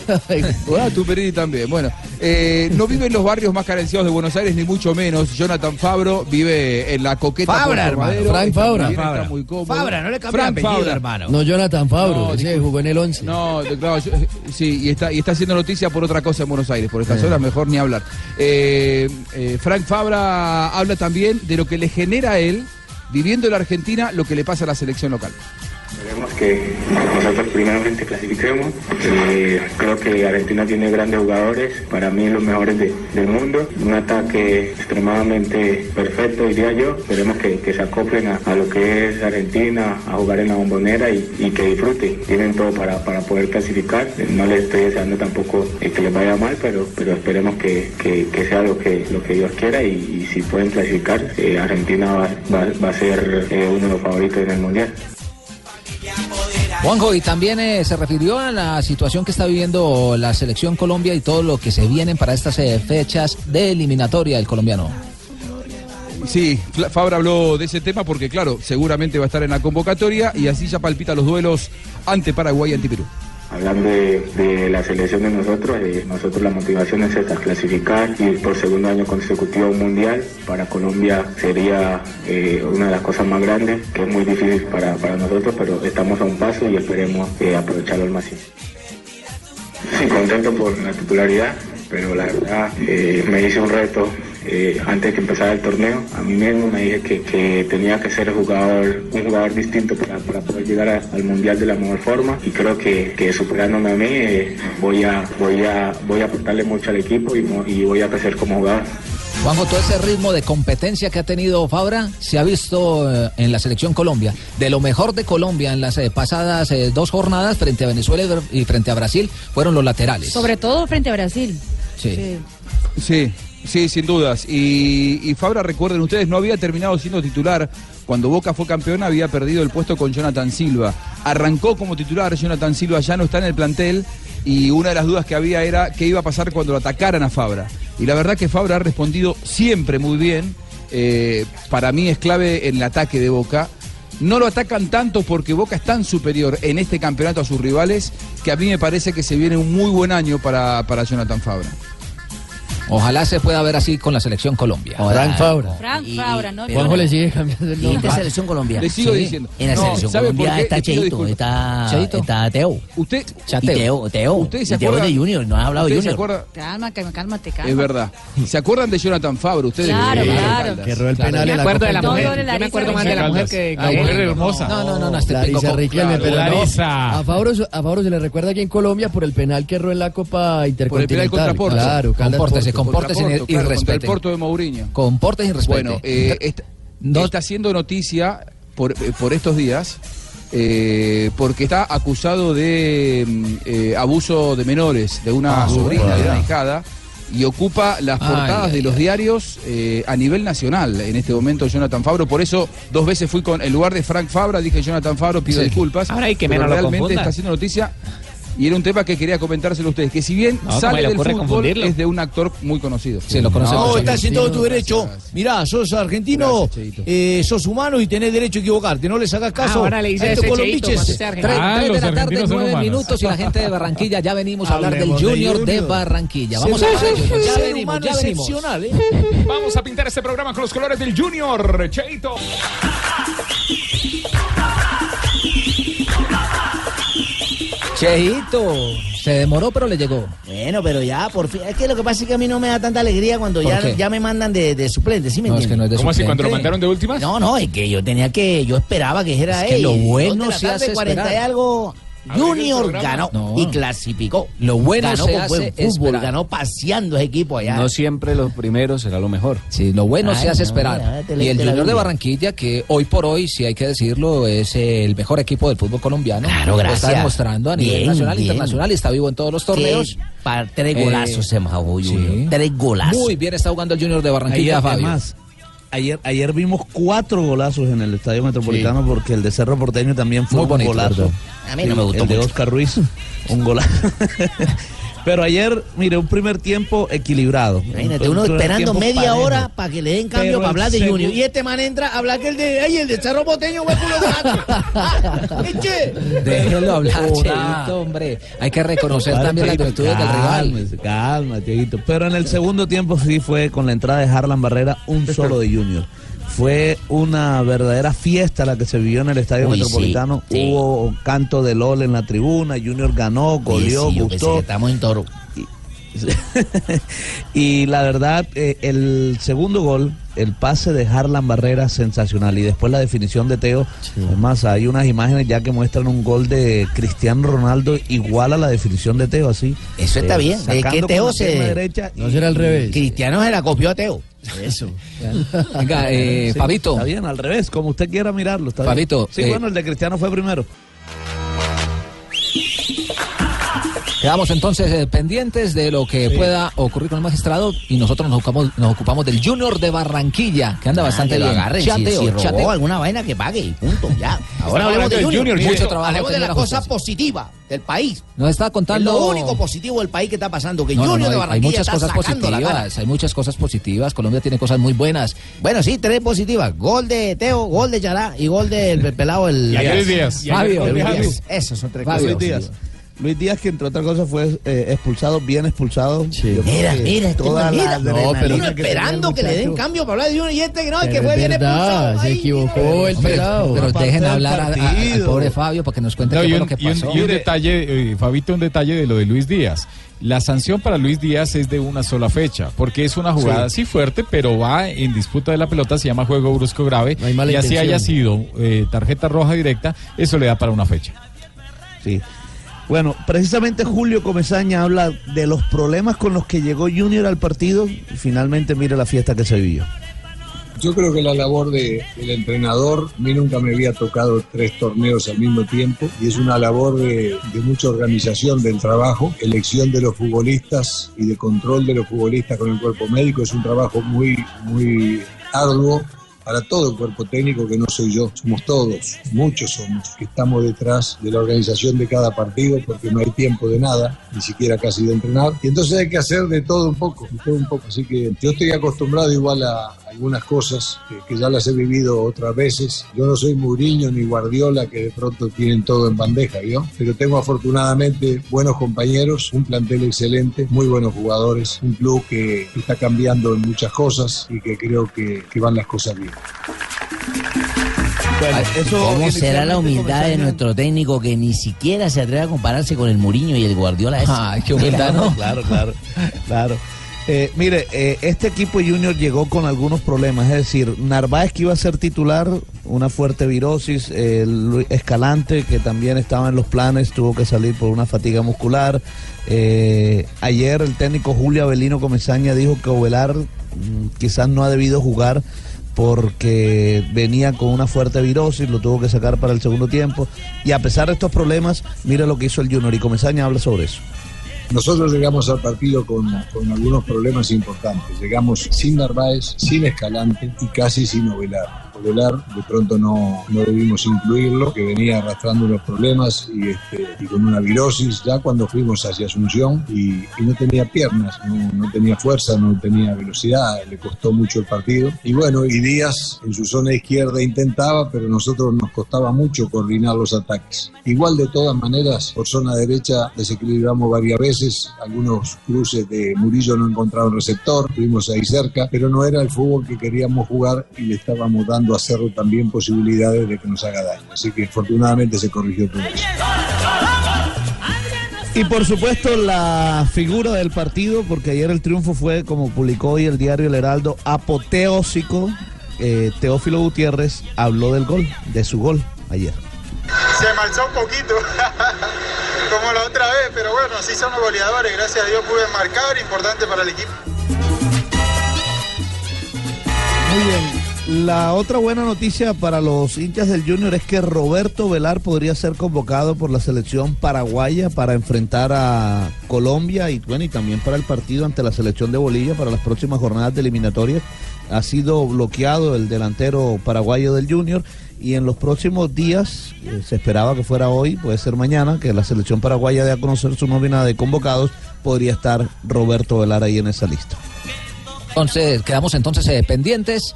Speaker 12: Ah, Tumberini también. Bueno, eh, no vive en los barrios más carenciados de Buenos Aires, ni mucho menos. Jonathan Fabro vive en la coqueta.
Speaker 2: Fabra,
Speaker 12: Puerto
Speaker 2: hermano.
Speaker 12: Madero,
Speaker 2: Frank Fabra.
Speaker 12: bien,
Speaker 2: Fabra.
Speaker 12: está muy cómodo.
Speaker 2: Fabra, no le el apellido,
Speaker 12: Fabra.
Speaker 2: hermano. No, Jonathan Fabro,
Speaker 12: No,
Speaker 2: ese jugó en el 11.
Speaker 12: No, claro, yo- sí, y está, y está haciendo noticia por otra cosa en Buenos Aires, por estas
Speaker 2: Eh.
Speaker 12: horas mejor ni hablar. Eh, eh, Frank Fabra habla también de lo que le genera a él, viviendo en la Argentina, lo que le pasa a la selección local.
Speaker 23: Queremos que nosotros primeramente clasifiquemos. Eh, creo que Argentina tiene grandes jugadores, para mí los mejores de- del mundo. Un ataque extremadamente perfecto, diría yo. Esperemos que, que se acoplen a, a lo que es Argentina, a jugar en la bombonera y, y que disfruten. Tienen todo para, para poder clasificar. No les estoy deseando tampoco eh, que les vaya mal, pero, pero esperemos que, que- sea lo que, lo que Dios quiera y, si pueden clasificar, eh, Argentina va, va- va a ser uno de los favoritos en el Mundial.
Speaker 5: Juanjo, y también eh, se refirió a la situación que está viviendo la selección Colombia y todo lo que se vienen para estas eh, fechas de eliminatoria del colombiano.
Speaker 12: Sí, Fabra habló de ese tema porque, claro, seguramente va a estar en la convocatoria y así ya palpita los duelos ante Paraguay y ante Perú.
Speaker 23: Hablando de, la selección de nosotros, eh, nosotros la motivación es esta, clasificar y por segundo año consecutivo mundial. Para Colombia sería eh, una de las cosas más grandes, que es muy difícil para, para nosotros, pero estamos a un paso y esperemos eh, aprovecharlo al máximo. Sí, contento por la titularidad, pero la verdad me hice un reto eh, antes de que empezara el torneo. A mí mismo me dije que, que tenía que ser jugador, un jugador distinto para, para poder llegar a- al mundial de la mejor forma y creo que, que superándome a mí eh, voy, a, voy, a, voy a aportarle mucho al equipo y, voy a crecer como jugador.
Speaker 5: Juanjo, todo ese ritmo de competencia que ha tenido Fabra se ha visto eh, en la selección Colombia. De lo mejor de Colombia en las eh, pasadas eh, dos jornadas frente a Venezuela y frente a Brasil fueron los laterales.
Speaker 6: Sobre todo frente a Brasil.
Speaker 5: Sí.
Speaker 12: Sí, sí, sin dudas. Y, y Fabra, recuerden ustedes, no había terminado siendo titular. Cuando Boca fue campeón había perdido el puesto con Jonathan Silva. Arrancó como titular, Jonathan Silva ya no está en el plantel y una de las dudas que había era qué iba a pasar cuando lo atacaran a Fabra. Y la verdad que Fabra ha respondido siempre muy bien. Eh, para mí es clave en el ataque de Boca. No lo atacan tanto porque Boca es tan superior en este campeonato a sus rivales que a mí me parece que se viene un muy buen año para, para Jonathan Fabra.
Speaker 5: Ojalá se pueda ver así con la selección Colombia.
Speaker 2: Frank Fabra.
Speaker 6: Frank Fabra, ¿no?
Speaker 2: Juanjo le sigue cambiando el
Speaker 24: Y
Speaker 2: nombre.
Speaker 24: esta selección Colombia.
Speaker 12: Le sigo diciendo.
Speaker 24: En la
Speaker 12: No,
Speaker 24: selección
Speaker 12: ¿sabe por
Speaker 24: Colombia está Cheito, está,
Speaker 5: Cheito.
Speaker 24: está Teo.
Speaker 12: Usted,
Speaker 24: Y Teo, Teo.
Speaker 12: ¿Ustedes se
Speaker 24: Y Teo de Junior, no ha hablado
Speaker 12: ¿Ustedes se
Speaker 24: Junior.
Speaker 12: acuerdan?
Speaker 6: Calma, calma, cálmate, calma.
Speaker 12: Es verdad. ¿Se acuerdan de Jonathan Fabro? Ustedes
Speaker 6: Claro,
Speaker 12: Eh,
Speaker 6: claro.
Speaker 2: Que erró el
Speaker 5: Claro,
Speaker 2: penal
Speaker 5: me
Speaker 2: en la
Speaker 9: acuerdo
Speaker 2: Copa
Speaker 9: de la mujer. Yo me acuerdo más de la mujer que
Speaker 22: La mujer hermosa.
Speaker 5: No, no, no, no, este
Speaker 2: Larisa Riquelme, pero. A Fabro, a Fabro se le recuerda aquí en Colombia por el penal que erró en la Copa
Speaker 12: Por el penal
Speaker 2: Intercontinental.
Speaker 12: contra Porto.
Speaker 2: Claro, Caldas Porto.
Speaker 12: Contra
Speaker 5: y,
Speaker 12: claro, el. Porto de Mourinho.
Speaker 5: Comportes y.
Speaker 12: Bueno, eh, está, está haciendo noticia por, eh, por estos días eh, porque está acusado de mm, eh, abuso de menores de una
Speaker 5: Ah,
Speaker 12: sobrina, de una hijada. Y ocupa las
Speaker 5: Ay,
Speaker 12: portadas
Speaker 5: ay,
Speaker 12: de los
Speaker 5: ay.
Speaker 12: diarios eh, a nivel nacional en este momento Jonathan Fabro. Por eso dos veces fui con, en lugar de Frank Fabra, dije Jonathan Fabro, pido
Speaker 5: Sí.
Speaker 12: disculpas.
Speaker 9: Ahora hay que menos
Speaker 12: realmente está haciendo noticia Y era un tema que quería comentárselo a ustedes, que si bien
Speaker 9: No, ¿cómo
Speaker 12: sale
Speaker 9: le
Speaker 12: del
Speaker 9: ocurre
Speaker 12: fútbol,
Speaker 9: confundirlo?
Speaker 12: es de un actor muy conocido.
Speaker 5: Sí, lo conocemos.
Speaker 7: No, estás en todo tu derecho. Mirá, sos argentino, eh, sos humano y tenés derecho a equivocarte. No le sacas caso
Speaker 5: ahora le dice
Speaker 7: a estos colombiches.
Speaker 5: Cheito, cuando sea argentino. Tres-
Speaker 8: Ah,
Speaker 5: tres
Speaker 8: los
Speaker 5: de la tarde,
Speaker 8: argentinos son
Speaker 5: nueve
Speaker 8: humanos.
Speaker 5: minutos y la gente de Barranquilla ya venimos a hablar del
Speaker 8: de
Speaker 5: Junior de. Barranquilla. Vamos
Speaker 8: sí,
Speaker 5: a
Speaker 8: sí.
Speaker 5: Ya venimos, ya venimos.
Speaker 7: ¿eh?
Speaker 8: Vamos a pintar este programa con los colores del Junior, Cheito.
Speaker 5: Cheito, se demoró pero le llegó.
Speaker 25: Bueno, pero ya, por fin. Es que lo que pasa es que a mí no me da tanta alegría cuando
Speaker 5: ¿Por
Speaker 25: ya,
Speaker 5: qué?
Speaker 25: ya me mandan de, de suplente, ¿sí me
Speaker 5: No, es
Speaker 25: entiendes?
Speaker 5: que no es de
Speaker 8: ¿Cómo así, cuando lo mandaron de últimas?
Speaker 25: No, no, es que yo tenía que, yo esperaba que dijera,
Speaker 5: Es que
Speaker 25: "Ey,
Speaker 5: lo bueno se hace
Speaker 25: 40 y
Speaker 5: esperar".
Speaker 25: algo. Junior ganó
Speaker 5: No.
Speaker 25: y clasificó.
Speaker 5: Lo bueno
Speaker 25: ganó
Speaker 5: se
Speaker 25: con
Speaker 5: hace
Speaker 25: buen fútbol,
Speaker 5: esperar.
Speaker 25: ganó paseando ese equipo allá.
Speaker 9: No siempre los primeros será lo mejor.
Speaker 5: Sí, lo bueno
Speaker 25: Ay,
Speaker 5: se hace
Speaker 25: no,
Speaker 5: esperar.
Speaker 25: mira,
Speaker 5: y el Junior de. Barranquilla, que hoy por hoy, si hay que decirlo, es el mejor equipo del fútbol colombiano.
Speaker 25: Claro,
Speaker 5: Lo
Speaker 25: gracias.
Speaker 5: Está demostrando a nivel
Speaker 25: Bien,
Speaker 5: nacional e
Speaker 25: bien.
Speaker 5: internacional y está vivo en todos los torneos.
Speaker 25: Tres
Speaker 5: Eh,
Speaker 25: golazos se majó Junior.
Speaker 5: sí.
Speaker 25: Tres golazos.
Speaker 5: Muy bien está jugando el Junior de Barranquilla, Fabio.
Speaker 21: además, ayer, ayer vimos cuatro golazos en el Estadio Metropolitano porque el de Cerro Porteño también fue
Speaker 5: Muy
Speaker 21: un
Speaker 5: bonito,
Speaker 21: golazo.
Speaker 25: A mí no me gustó
Speaker 21: El de. Oscar Ruiz, un golazo. Pero ayer, mire, un primer tiempo equilibrado.
Speaker 25: Imagínate,
Speaker 21: Un
Speaker 25: uno esperando media
Speaker 21: parejo.
Speaker 25: hora para que le den cambio
Speaker 21: Pero
Speaker 25: para hablar de Junior. Y este man entra a hablar que el de, ay, el de Cerro Boteño, güey, culo de gato.
Speaker 5: Déjenlo hablar. Cheito, hombre. Hay que reconocer
Speaker 21: Para,
Speaker 5: también las
Speaker 21: Cheito,
Speaker 5: virtudes del rival.
Speaker 21: Calma, Dieguito. Pero en el segundo tiempo sí fue con la entrada de Harlan Barrera un solo de Junior. Fue una verdadera fiesta la que se vivió en el Estadio
Speaker 25: Uy,
Speaker 21: Metropolitano.
Speaker 25: sí, sí.
Speaker 21: Hubo canto de LOL en la tribuna, Junior ganó, goleó,
Speaker 25: sí,
Speaker 21: gustó.
Speaker 25: que estamos en toro.
Speaker 21: y la verdad, eh, el segundo gol, el pase de Harlan Barrera, sensacional. Y después la definición de Teo. Además, hay unas imágenes ya que muestran un gol de Cristiano Ronaldo igual a la definición de Teo, así.
Speaker 25: Eso está
Speaker 21: Eh,
Speaker 25: bien. Es que Teo se.
Speaker 21: derecha
Speaker 7: No será al revés.
Speaker 25: Cristiano se la copió a Teo.
Speaker 7: Eso.
Speaker 5: Venga, eh,
Speaker 21: Sí,
Speaker 5: Fabito.
Speaker 21: Está bien, al revés, como usted quiera mirarlo. Está bien.
Speaker 5: Fabito,
Speaker 21: Sí,
Speaker 5: eh,
Speaker 21: bueno, el de Cristiano fue primero.
Speaker 5: Quedamos entonces eh, pendientes de lo que pueda ocurrir con el magistrado y nosotros nos ocupamos, nos ocupamos del Junior de Barranquilla, que anda bastante
Speaker 25: Ah, que lo
Speaker 5: bien.
Speaker 25: agarren. Si-
Speaker 5: Chateo,
Speaker 25: si, robó
Speaker 5: chateo.
Speaker 25: alguna vaina que pague y punto. Ya. Ahora hablemos
Speaker 8: del
Speaker 25: Junior.
Speaker 8: Junior,
Speaker 25: Mucho trabajo. Hablemos de la
Speaker 5: la
Speaker 25: cosa positiva del país.
Speaker 5: Nos está
Speaker 25: Es
Speaker 5: contando.
Speaker 25: lo único positivo del país que está pasando. Que
Speaker 5: No,
Speaker 25: Junior
Speaker 5: no,
Speaker 25: de
Speaker 5: hay- hay,
Speaker 25: Barranquilla
Speaker 5: muchas
Speaker 25: está
Speaker 5: cosas
Speaker 25: sacando
Speaker 5: positivas, hay muchas cosas positivas. Colombia tiene cosas muy buenas.
Speaker 25: Bueno, sí, tres positivas. Gol de Teo, gol de Yará y gol del pe- pelado el
Speaker 8: Y ayer Díaz.
Speaker 5: Fabio, Fabio.
Speaker 25: Esos son tres
Speaker 5: Fabio.
Speaker 25: cosas.
Speaker 21: Luis Díaz, que entre otras cosas fue eh, expulsado, bien expulsado.
Speaker 25: Mira, mira, este
Speaker 21: toda la
Speaker 25: mira.
Speaker 21: adrenalina
Speaker 25: Uno
Speaker 21: que
Speaker 25: esperando
Speaker 21: el
Speaker 25: que le den cambio para hablar de Junior y este que no, es que
Speaker 7: Pero
Speaker 25: fue
Speaker 7: es
Speaker 25: bien
Speaker 7: verdad,
Speaker 25: expulsado.
Speaker 7: se
Speaker 25: Ay,
Speaker 7: equivocó el pelado.
Speaker 5: pero
Speaker 21: Parte
Speaker 5: dejen hablar a- a- al pobre Fabio para que nos cuente
Speaker 8: No,
Speaker 5: qué
Speaker 8: y,
Speaker 5: fue
Speaker 8: un,
Speaker 5: lo que
Speaker 8: y un-
Speaker 5: pasó.
Speaker 8: y un detalle, eh, Fabito, un detalle de lo de Luis Díaz. La sanción para Luis Díaz es de una sola fecha, porque es una jugada sí, fuerte, pero va en disputa de la pelota, se llama juego brusco grave,
Speaker 7: No hay mala
Speaker 8: y así
Speaker 7: intención.
Speaker 8: haya sido eh, tarjeta roja directa, eso le da para una fecha.
Speaker 21: Sí. Bueno, precisamente Julio Comesaña habla de los problemas con los que llegó Junior al partido y finalmente mire la fiesta que se vivió.
Speaker 24: Yo creo que la labor de- del entrenador, a mí nunca me había tocado tres torneos al mismo tiempo y es una labor de, de mucha organización del trabajo, elección de los futbolistas y de control de los futbolistas con el cuerpo médico. Es un trabajo muy, muy arduo para todo el cuerpo técnico que no soy yo, somos todos, muchos somos, que estamos detrás de la organización de cada partido porque no hay tiempo de nada, ni siquiera casi de entrenar. Y entonces hay que hacer de todo un poco, de todo un poco. Así que yo estoy acostumbrado igual a algunas cosas que, que ya las he vivido otras veces. Yo no soy Mourinho ni Guardiola que de pronto tienen todo en bandeja, ¿vio? Pero tengo afortunadamente buenos compañeros, un plantel excelente, muy buenos jugadores, un club que está cambiando en muchas cosas y que creo que, que van las cosas bien.
Speaker 21: Bueno, eso
Speaker 25: ¿Cómo será la
Speaker 21: inicialmente
Speaker 25: humildad de nuestro técnico que ni siquiera se atreve a compararse con el Muriño y el Guardiola? ese?
Speaker 5: Ay, qué humildad,
Speaker 25: Claro.
Speaker 5: ¿no?
Speaker 21: Claro, claro, claro. Eh, mire, eh, este equipo Junior llegó con algunos problemas, es decir, Narváez que iba a ser titular, una fuerte virosis, eh, Lu- Escalante que también estaba en los planes, tuvo que salir por una fatiga muscular. Eh, ayer el técnico Julio Avelino Comesaña dijo que Ovelar mm, quizás no ha debido jugar porque venía con una fuerte virosis, lo tuvo que sacar para el segundo tiempo. Y a pesar de estos problemas, mira lo que hizo el Junior y Comesaña habla sobre eso.
Speaker 24: Nosotros llegamos al partido con, algunos problemas importantes. Llegamos sin Narváez, sin Escalante y casi sin Ovelar. Velar, de pronto no, no debimos incluirlo, que venía arrastrando unos problemas y, este, y con una virosis ya cuando fuimos hacia Asunción y, y no tenía piernas, no, no tenía fuerza, no tenía velocidad, le costó mucho el partido. Y bueno, y Díaz en su zona izquierda intentaba, pero nosotros nos costaba mucho coordinar los ataques. Igual de todas maneras, por zona derecha desequilibramos varias veces, algunos cruces de Murillo no encontraron receptor, estuvimos ahí cerca, pero no era el fútbol que queríamos jugar y le estábamos dando a Cerro también posibilidades de que nos haga daño. Así que afortunadamente se corrigió todo eso.
Speaker 21: Y por supuesto la figura del partido, porque ayer el triunfo fue, como publicó hoy el diario El Heraldo, apoteósico. Eh, Teófilo Gutiérrez habló del gol, de su gol ayer.
Speaker 26: Se marchó un poquito, como la otra vez, pero bueno, así son los goleadores. Gracias a Dios pude marcar, importante para el equipo.
Speaker 21: Muy bien. La otra buena noticia para los hinchas del Junior es que Roberto Velar podría ser convocado por la selección paraguaya para enfrentar a Colombia y, bueno, y también para el partido ante la selección de Bolivia para las próximas jornadas de eliminatorias. Ha sido bloqueado el delantero paraguayo del Junior y en los próximos días, eh, se esperaba que fuera hoy, puede ser mañana, que la selección paraguaya dé a conocer su nómina de convocados, podría estar Roberto Velar ahí en esa lista.
Speaker 5: Entonces, quedamos entonces eh, pendientes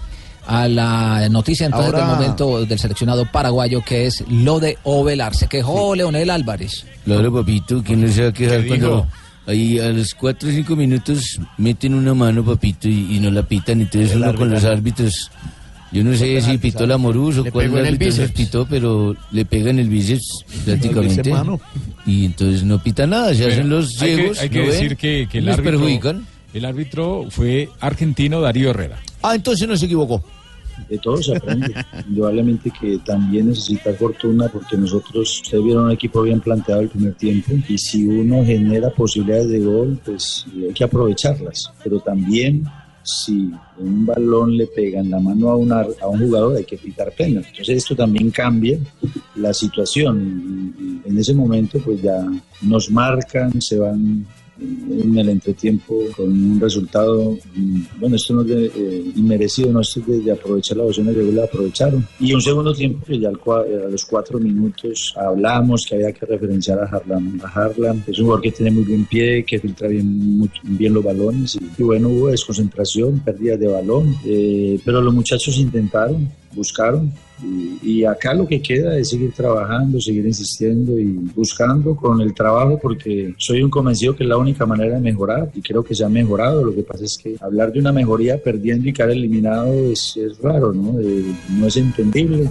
Speaker 5: a la noticia entonces
Speaker 21: Ahora-
Speaker 5: del momento del seleccionado paraguayo que es lo de Ovelar. Se quejó Leonel Álvarez.
Speaker 27: Claro, papito, ¿quién no se va a quejar
Speaker 5: ¿Qué
Speaker 27: cuando ahí a los 4 o 5 minutos meten una mano, papito, y, y no la pitan? Entonces uno con los
Speaker 21: árbitro.
Speaker 27: árbitros, yo no sé si pitó la Morús o cuál árbitro se
Speaker 21: bíceps.
Speaker 27: pitó, pero le pega en el bíceps prácticamente. Y entonces no pita nada, se
Speaker 8: Pero
Speaker 27: hacen los
Speaker 8: hay que-
Speaker 27: ciegos.
Speaker 8: Hay que,
Speaker 27: ¿no ven?
Speaker 8: decir que, que el
Speaker 27: ¿Les
Speaker 8: árbitro
Speaker 27: perjudican?
Speaker 8: El árbitro fue argentino Darío Herrera.
Speaker 7: Ah, entonces no se equivocó.
Speaker 28: De todo se aprende. Indudablemente que también necesita fortuna porque nosotros, ustedes vieron un equipo bien planteado el primer tiempo y si uno genera posibilidades de gol, pues hay que aprovecharlas. Pero también si un balón le pega en la mano a, una- a un jugador hay que pitar pena. Entonces esto también cambia la situación. En ese momento pues ya nos marcan, se van en el entretiempo con un resultado, mm, bueno, esto no es de, eh, inmerecido, no es de, de aprovechar las opciones que la aprovecharon. Y un segundo tiempo, que ya al cua- a los cuatro minutos hablamos que había que referenciar a Harlan. A Harlan es un jugador que tiene muy buen pie, que filtra bien, mucho- bien los balones y, y bueno, hubo desconcentración, pérdidas de balón, eh, pero los muchachos intentaron, buscaron y, y acá lo que queda es seguir trabajando, seguir insistiendo y buscando con el trabajo porque soy un convencido que es la única manera de mejorar y creo que se ha mejorado. Lo que pasa es que hablar de una mejoría perdiendo y quedar eliminado es, es raro, ¿no? Eh, no es entendible.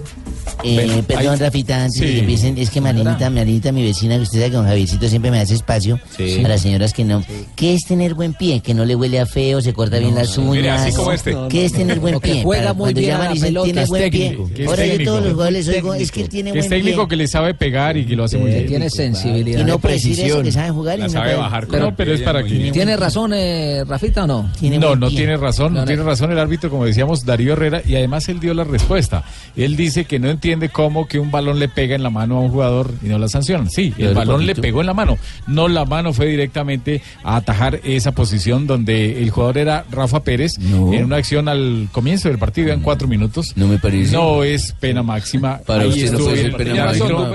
Speaker 25: Eh, perdón, Rafita, antes de
Speaker 28: Sí.
Speaker 25: que empiecen, es que Marinita, Marinita, mi vecina, que usted sabe que don Javiercito siempre me hace espacio
Speaker 28: Sí.
Speaker 25: a las señoras que no. ¿Qué es tener buen pie? Que no le huele a feo, se corta bien las uñas.
Speaker 8: Mire, así como este.
Speaker 25: ¿Qué es tener buen
Speaker 8: O que
Speaker 25: pie?
Speaker 8: juega muy
Speaker 25: cuando
Speaker 8: bien a
Speaker 25: llaman
Speaker 8: la
Speaker 25: y dicen,
Speaker 8: pelota,
Speaker 25: tiene
Speaker 8: es
Speaker 25: buen
Speaker 8: técnico,
Speaker 25: pie.
Speaker 8: Es
Speaker 25: Ahora yo
Speaker 8: técnico.
Speaker 25: todos los jugadores
Speaker 8: Es
Speaker 25: oigo, es
Speaker 8: técnico.
Speaker 25: que él tiene
Speaker 8: Que es
Speaker 25: buen
Speaker 8: técnico
Speaker 25: pie.
Speaker 8: que le sabe pegar y que lo hace muy bien.
Speaker 25: tiene sensibilidad. Y no eso, que saben jugar y
Speaker 8: La
Speaker 25: no
Speaker 8: sabe bajar con
Speaker 25: Pero-
Speaker 8: No, pero es para que...
Speaker 5: ¿Tiene razón, eh, Rafita, o no?
Speaker 8: no, no tiene razón, no tiene razón el árbitro, como decíamos, Darío Herrera, y además él dio la respuesta. Él dice que no entiende cómo que un balón le pega en la mano a un jugador y no la sancionan. Sí, el balón le pegó en la mano. No, la mano fue directamente a atajar esa posición donde el jugador era Rafa Pérez en una acción al comienzo del partido, en cuatro minutos.
Speaker 27: No me parece.
Speaker 8: No es pena máxima.
Speaker 27: Para
Speaker 8: Ahí
Speaker 27: usted no puede ser pena máxima.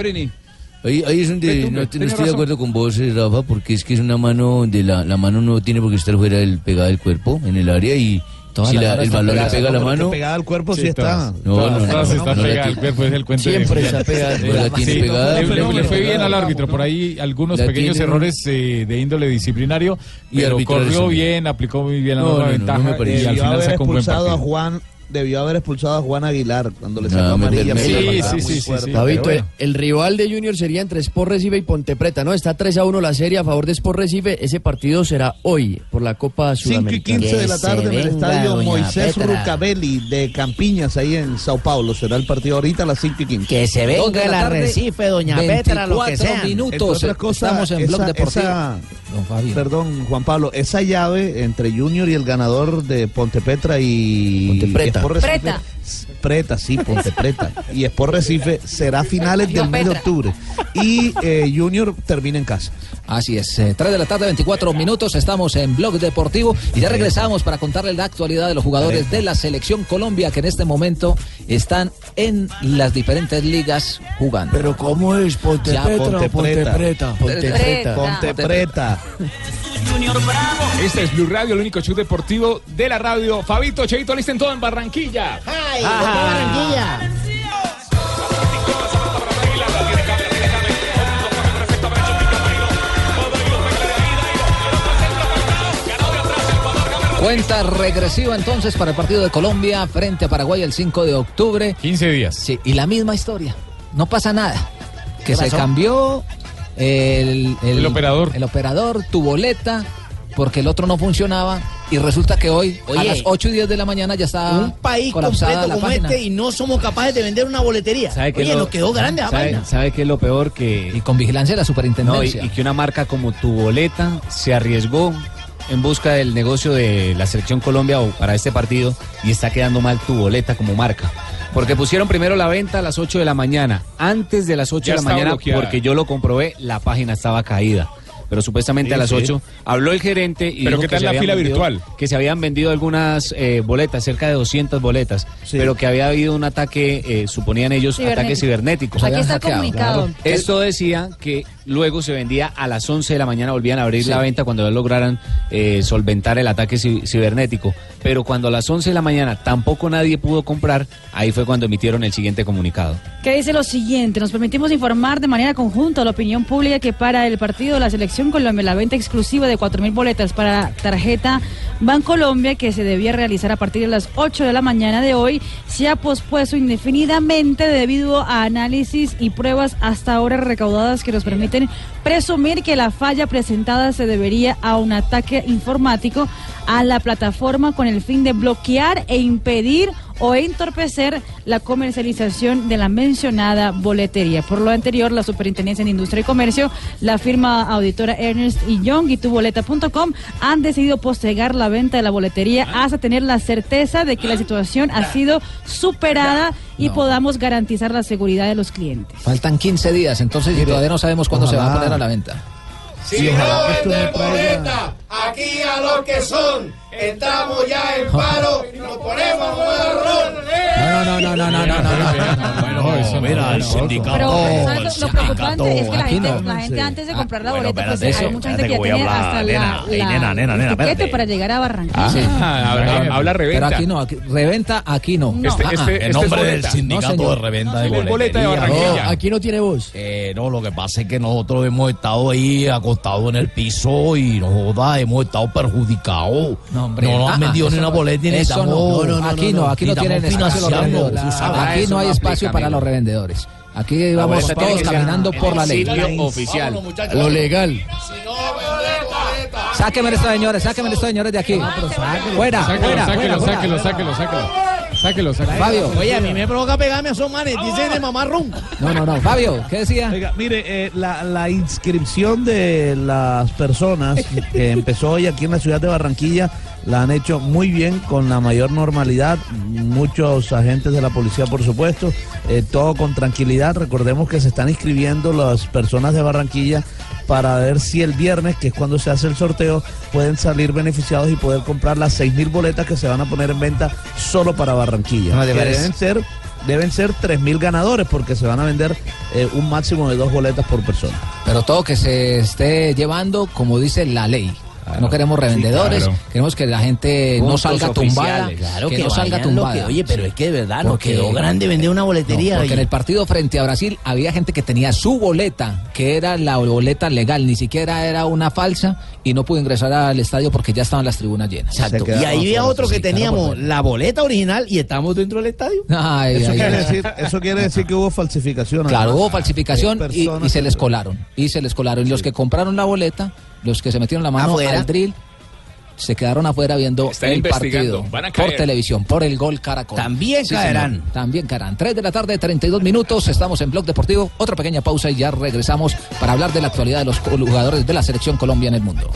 Speaker 27: Ahí, ahí es donde no, no estoy de
Speaker 8: razón.
Speaker 27: acuerdo con vos, eh, Rafa, porque es que es una mano de la, la mano no tiene por qué estar fuera del pegada del cuerpo en el área y
Speaker 21: Todas
Speaker 27: si la- el balón le pega a la mano.
Speaker 21: pegada al cuerpo sí está.
Speaker 27: No, no, no.
Speaker 8: Todas
Speaker 27: no, la
Speaker 8: pegadas al cuerpo, es el cuento de-
Speaker 21: Siempre está pegada.
Speaker 27: No la tiene
Speaker 8: Sí,
Speaker 27: pegada.
Speaker 8: le, le- le fue bien al árbitro, por ahí algunos
Speaker 27: La
Speaker 8: pequeños
Speaker 27: tiene-
Speaker 8: errores eh, de índole disciplinario,
Speaker 27: Y
Speaker 8: pero corrió bien, aplicó muy bien la
Speaker 21: No,
Speaker 8: de ventaja
Speaker 21: no me parece.
Speaker 8: y al final sacó un buen
Speaker 21: expulsado a
Speaker 8: partido.
Speaker 21: Juan, debió haber expulsado a Juan Aguilar cuando le
Speaker 27: No,
Speaker 21: sacó
Speaker 27: me-
Speaker 21: amarilla.
Speaker 27: sí, sí, sí, sí, sí. Bueno.
Speaker 2: el rival de Junior sería entre Sport Recife y Ponte Preta, ¿no? Está 3 a 1 la serie a favor de Sport Recife. Ese partido será hoy por la Copa
Speaker 21: 5 y
Speaker 2: Sudamericana.
Speaker 21: 15 de la tarde en el estadio Moisés Rucabelli de Campiñas, ahí en Sao Paulo. Será el partido ahorita a las 5 y 15.
Speaker 25: Que se venga
Speaker 21: la
Speaker 25: el
Speaker 21: tarde,
Speaker 25: arrecife, doña Petra, lo que
Speaker 5: 24
Speaker 25: sea.
Speaker 5: minutos.
Speaker 21: Entre otras cosas,
Speaker 5: Estamos en Blog
Speaker 21: esa-
Speaker 5: Deportivo.
Speaker 21: esa-
Speaker 5: Don Fabio.
Speaker 21: Perdón, Juan Pablo, esa llave entre Junior y el ganador de Ponte Petra y
Speaker 2: Ponte Preta.
Speaker 6: Preta.
Speaker 21: Preta, sí, Ponte Preta. y Sport Recife será a finales del mes de octubre. Y eh, Junior termina en casa.
Speaker 5: Así es, eh, 3 de la tarde, 24 minutos, estamos en Blog Deportivo y ya regresamos para contarles la actualidad de los jugadores de la Selección Colombia que en este momento están en las diferentes ligas jugando.
Speaker 20: Pero ¿cómo es? Ponte
Speaker 5: Ya,
Speaker 20: Petra
Speaker 5: Ponte
Speaker 20: o Ponte
Speaker 5: Preta.
Speaker 20: Preta.
Speaker 5: Ponte Preta.
Speaker 21: Ponte Preta.
Speaker 8: Este es Blue Radio, el único show deportivo de la radio. Fabito, Cheito, listen todo en Barranquilla.
Speaker 17: ¡Ay, Barranquilla!
Speaker 5: Cuenta regresiva entonces para el partido de Colombia frente a Paraguay el 5 de octubre.
Speaker 8: 15 días.
Speaker 5: Sí, y la misma historia. No pasa nada. Que
Speaker 8: ¿Qué
Speaker 5: se cambió el,
Speaker 8: El operador.
Speaker 5: El operador, tu boleta, porque el otro no funcionaba. Y resulta que hoy, a
Speaker 17: Oye.
Speaker 5: las 8 y 10 de la mañana, ya está
Speaker 17: Un país
Speaker 5: colapsada
Speaker 17: completo
Speaker 5: la
Speaker 17: como
Speaker 5: página.
Speaker 17: este y no somos capaces de vender una boletería.
Speaker 9: ¿Sabe qué
Speaker 17: Oye,
Speaker 9: lo-
Speaker 17: nos quedó grande la
Speaker 9: ¿sabe,
Speaker 17: vaina.
Speaker 9: ¿Sabe qué es lo peor? Que...
Speaker 5: Y con vigilancia de la
Speaker 9: No, y,
Speaker 5: superintendencia.
Speaker 9: y que una marca como Tu Boleta se arriesgó en busca del negocio de la Selección Colombia o para este partido y está quedando mal Tu Boleta como marca. Porque pusieron primero la venta a las 8 de la mañana. Antes de las 8
Speaker 8: Ya
Speaker 9: de la mañana,
Speaker 8: bloqueada.
Speaker 9: porque yo lo comprobé, la página estaba caída. Pero supuestamente
Speaker 8: Sí,
Speaker 9: a las
Speaker 8: sí.
Speaker 9: 8 habló el gerente y
Speaker 8: Pero
Speaker 9: dijo
Speaker 8: ¿qué
Speaker 9: que
Speaker 8: tal
Speaker 9: se
Speaker 8: la
Speaker 9: habían
Speaker 8: fila
Speaker 9: vendido-
Speaker 8: virtual?
Speaker 9: Que se habían vendido algunas eh, boletas, cerca de 200 boletas, pero que había habido un ataque, eh, suponían ellos,
Speaker 6: Cibernético.
Speaker 9: ataque cibernético.
Speaker 6: Aquí está comunicado.
Speaker 9: Esto decía que luego se vendía a las 11 de la mañana, volvían a abrir
Speaker 5: Sí.
Speaker 9: la venta cuando lograran eh, solventar el ataque ci- cibernético. Pero cuando a las 11 de la mañana tampoco nadie pudo comprar, ahí fue cuando emitieron el siguiente comunicado.
Speaker 6: que dice lo siguiente, nos permitimos informar de manera conjunta a la opinión pública que para el partido de la selección Colombia la venta exclusiva de 4.000 boletas para tarjeta Bancolombia que se debía realizar a partir de las 8 de la mañana de hoy se ha pospuesto indefinidamente debido a análisis y pruebas hasta ahora recaudadas que nos permiten presumir que la falla presentada se debería a un ataque informático a la plataforma con el fin de bloquear e impedir o entorpecer la comercialización de la mencionada boletería. Por lo anterior, la Superintendencia de Industria y Comercio, la firma auditora Ernest y Young y tuboleta.com han decidido postergar la venta de la boletería hasta tener la certeza de que la situación ha sido superada y podamos garantizar la seguridad de los clientes.
Speaker 5: Faltan 15 días, entonces y todavía no sabemos cuándo se va a poner a la venta.
Speaker 17: Si no venden boleta, aquí a los que son, estamos ya en paro y nos ponemos a mover ron.
Speaker 5: No, no, no, no, no, no, no, no.
Speaker 22: No, mira, el sindicato. El
Speaker 6: ¿sabes lo- preocupante es que la
Speaker 22: Aquí
Speaker 6: gente,
Speaker 22: no,
Speaker 6: la
Speaker 22: no
Speaker 6: gente
Speaker 22: sé.
Speaker 6: antes de comprar la boleta, pues hay mucha gente que tiene hasta
Speaker 22: nena.
Speaker 6: la,
Speaker 22: nena, nena,
Speaker 6: el
Speaker 22: nena,
Speaker 6: tiquete para llegar a Barranquilla.
Speaker 8: Ah, habla, habla
Speaker 5: Pero
Speaker 8: reventa.
Speaker 5: aquí no, reventa aquí no.
Speaker 8: Este-
Speaker 5: Ah,
Speaker 8: este-
Speaker 5: ah.
Speaker 8: este
Speaker 22: En
Speaker 8: es
Speaker 22: nombre del sindicato de reventa de
Speaker 8: boleta de. Barranquilla.
Speaker 2: Aquí no tiene voz.
Speaker 22: Eh, no, lo que pasa es que nosotros hemos estado ahí acostados en el piso y no joda, hemos estado perjudicados.
Speaker 5: No, hombre.
Speaker 22: no nos han
Speaker 5: Ah,
Speaker 22: vendido
Speaker 5: eso
Speaker 22: ni una
Speaker 5: no.
Speaker 22: boleta ni
Speaker 5: Eso no. No, no, no, aquí no, aquí no tienen espacio. Aquí no hay
Speaker 9: no
Speaker 5: espacio para los revendedores. Aquí vamos todos caminando por la ley.
Speaker 9: oficial.
Speaker 2: Lo legal.
Speaker 5: Sáquenme estos señores, sáquenme estos señores de aquí. Fuera, fuera,
Speaker 8: sáquelo, sáquelo, sáquelo, sáquelo. Sáquelo, sáquelo.
Speaker 5: Fabio.
Speaker 17: Oye, a mí me provoca pegarme a esos manes, dicen de mamá rum.
Speaker 5: No, no, no. Fabio, ¿qué decía?
Speaker 21: Oiga, mire, eh, la, la inscripción de las personas que empezó hoy aquí en la ciudad de Barranquilla la han hecho muy bien, con la mayor normalidad. Muchos agentes de la policía, por supuesto, eh, todo con tranquilidad. Recordemos que se están inscribiendo las personas de Barranquilla para ver si el viernes, que es cuando se hace el sorteo, pueden salir beneficiados y poder comprar las seis mil boletas que se van a poner en venta solo para Barranquilla.
Speaker 25: No, de
Speaker 21: que
Speaker 25: veras.
Speaker 21: deben ser deben ser 3.000 ganadores porque se van a vender eh, un máximo de dos boletas por persona.
Speaker 5: Pero todo que se esté llevando como dice la ley. No queremos revendedores,
Speaker 8: claro.
Speaker 5: queremos que la gente no salga tumbada,
Speaker 9: oficiales.
Speaker 17: Claro
Speaker 5: que,
Speaker 17: que,
Speaker 5: no salga tumbada.
Speaker 17: que- oye, pero es que de verdad nos quedó grande vender una boletería.
Speaker 5: No, porque
Speaker 17: oye.
Speaker 5: en el partido frente a Brasil había gente que tenía su boleta, que era la boleta legal, ni siquiera era una falsa, y no pudo ingresar al estadio porque ya estaban las tribunas llenas.
Speaker 17: Exacto. Y ahí había otro que teníamos
Speaker 5: por
Speaker 17: la boleta original y estamos dentro del estadio.
Speaker 5: Ay,
Speaker 21: Eso
Speaker 5: ay,
Speaker 21: quiere,
Speaker 5: ay.
Speaker 21: decir, eso quiere decir que hubo falsificación.
Speaker 5: Claro, hubo falsificación y, se les colaron. Y se les colaron. Y los que compraron la boleta, los que se metieron la mano
Speaker 17: Afuera.
Speaker 5: al drill, se quedaron afuera viendo
Speaker 8: Están
Speaker 5: el partido
Speaker 8: van a
Speaker 5: por televisión, por el gol Caracol.
Speaker 17: También caerán.
Speaker 5: también caerán. 3 de la tarde, 32 minutos. Estamos en Blog Deportivo. Otra pequeña pausa y ya regresamos para hablar de la actualidad de los jugadores de la selección Colombia en el mundo.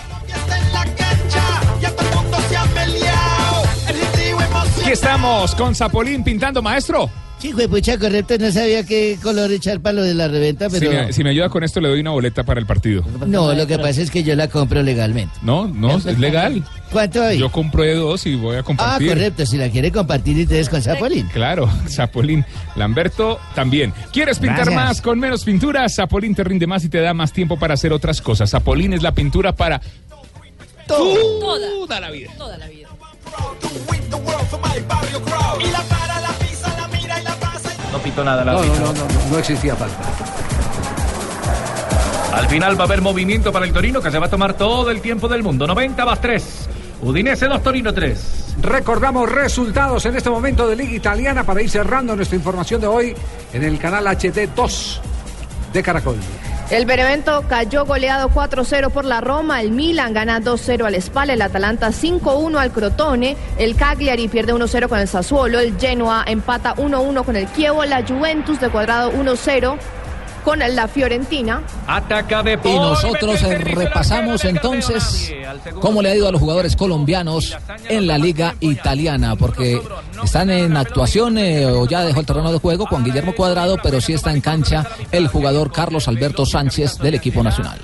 Speaker 29: Aquí estamos con Zapolín pintando, maestro.
Speaker 25: Sí, güey, pucha, correcto, no sabía qué color echar para lo de la reventa,
Speaker 29: Si
Speaker 25: pero...
Speaker 29: me, si me ayuda con esto, le doy una boleta para el partido.
Speaker 25: No, lo que pasa es que yo la compro legalmente.
Speaker 29: No, no, es legal.
Speaker 25: ¿Cuánto hay?
Speaker 29: Yo compré dos y voy a
Speaker 25: Ah,
Speaker 29: compartir.
Speaker 25: correcto, si la quiere compartir ustedes con Zapolín.
Speaker 29: Claro, Zapolín. Lamberto también. ¿Quieres pintar
Speaker 25: Gracias.
Speaker 29: más con menos pintura? Zapolín te rinde más y te da más tiempo para hacer otras cosas. Zapolín es la pintura para
Speaker 6: Toda.
Speaker 29: la vida.
Speaker 6: Toda la vida.
Speaker 30: No pitó nada la
Speaker 16: No, no, no, no, no, existía falta.
Speaker 30: Al final va a haber movimiento para el Torino que se va a tomar todo el tiempo del mundo. 90 más 3. Udinese 2, Torino 3.
Speaker 16: Recordamos resultados en este momento de Liga Italiana para ir cerrando nuestra información de hoy en el canal HD 2 de Caracol.
Speaker 31: El Benevento cayó goleado 4-0 por la Roma, el Milan gana 2-0 al Spal, el Atalanta 5-1 al Crotone, el Cagliari pierde 1-0 con el Sassuolo, el Genoa empata 1-1 con el Chievo, la Juventus de cuadrado 1-0 con la Fiorentina.
Speaker 30: Ataca de
Speaker 5: Y nosotros repasamos entonces cómo le ha ido a los jugadores colombianos en la liga italiana, porque están en actuación eh, o ya dejó el terreno de juego con Guillermo Cuadrado, pero sí está en cancha el jugador Carlos Alberto Sánchez del equipo nacional.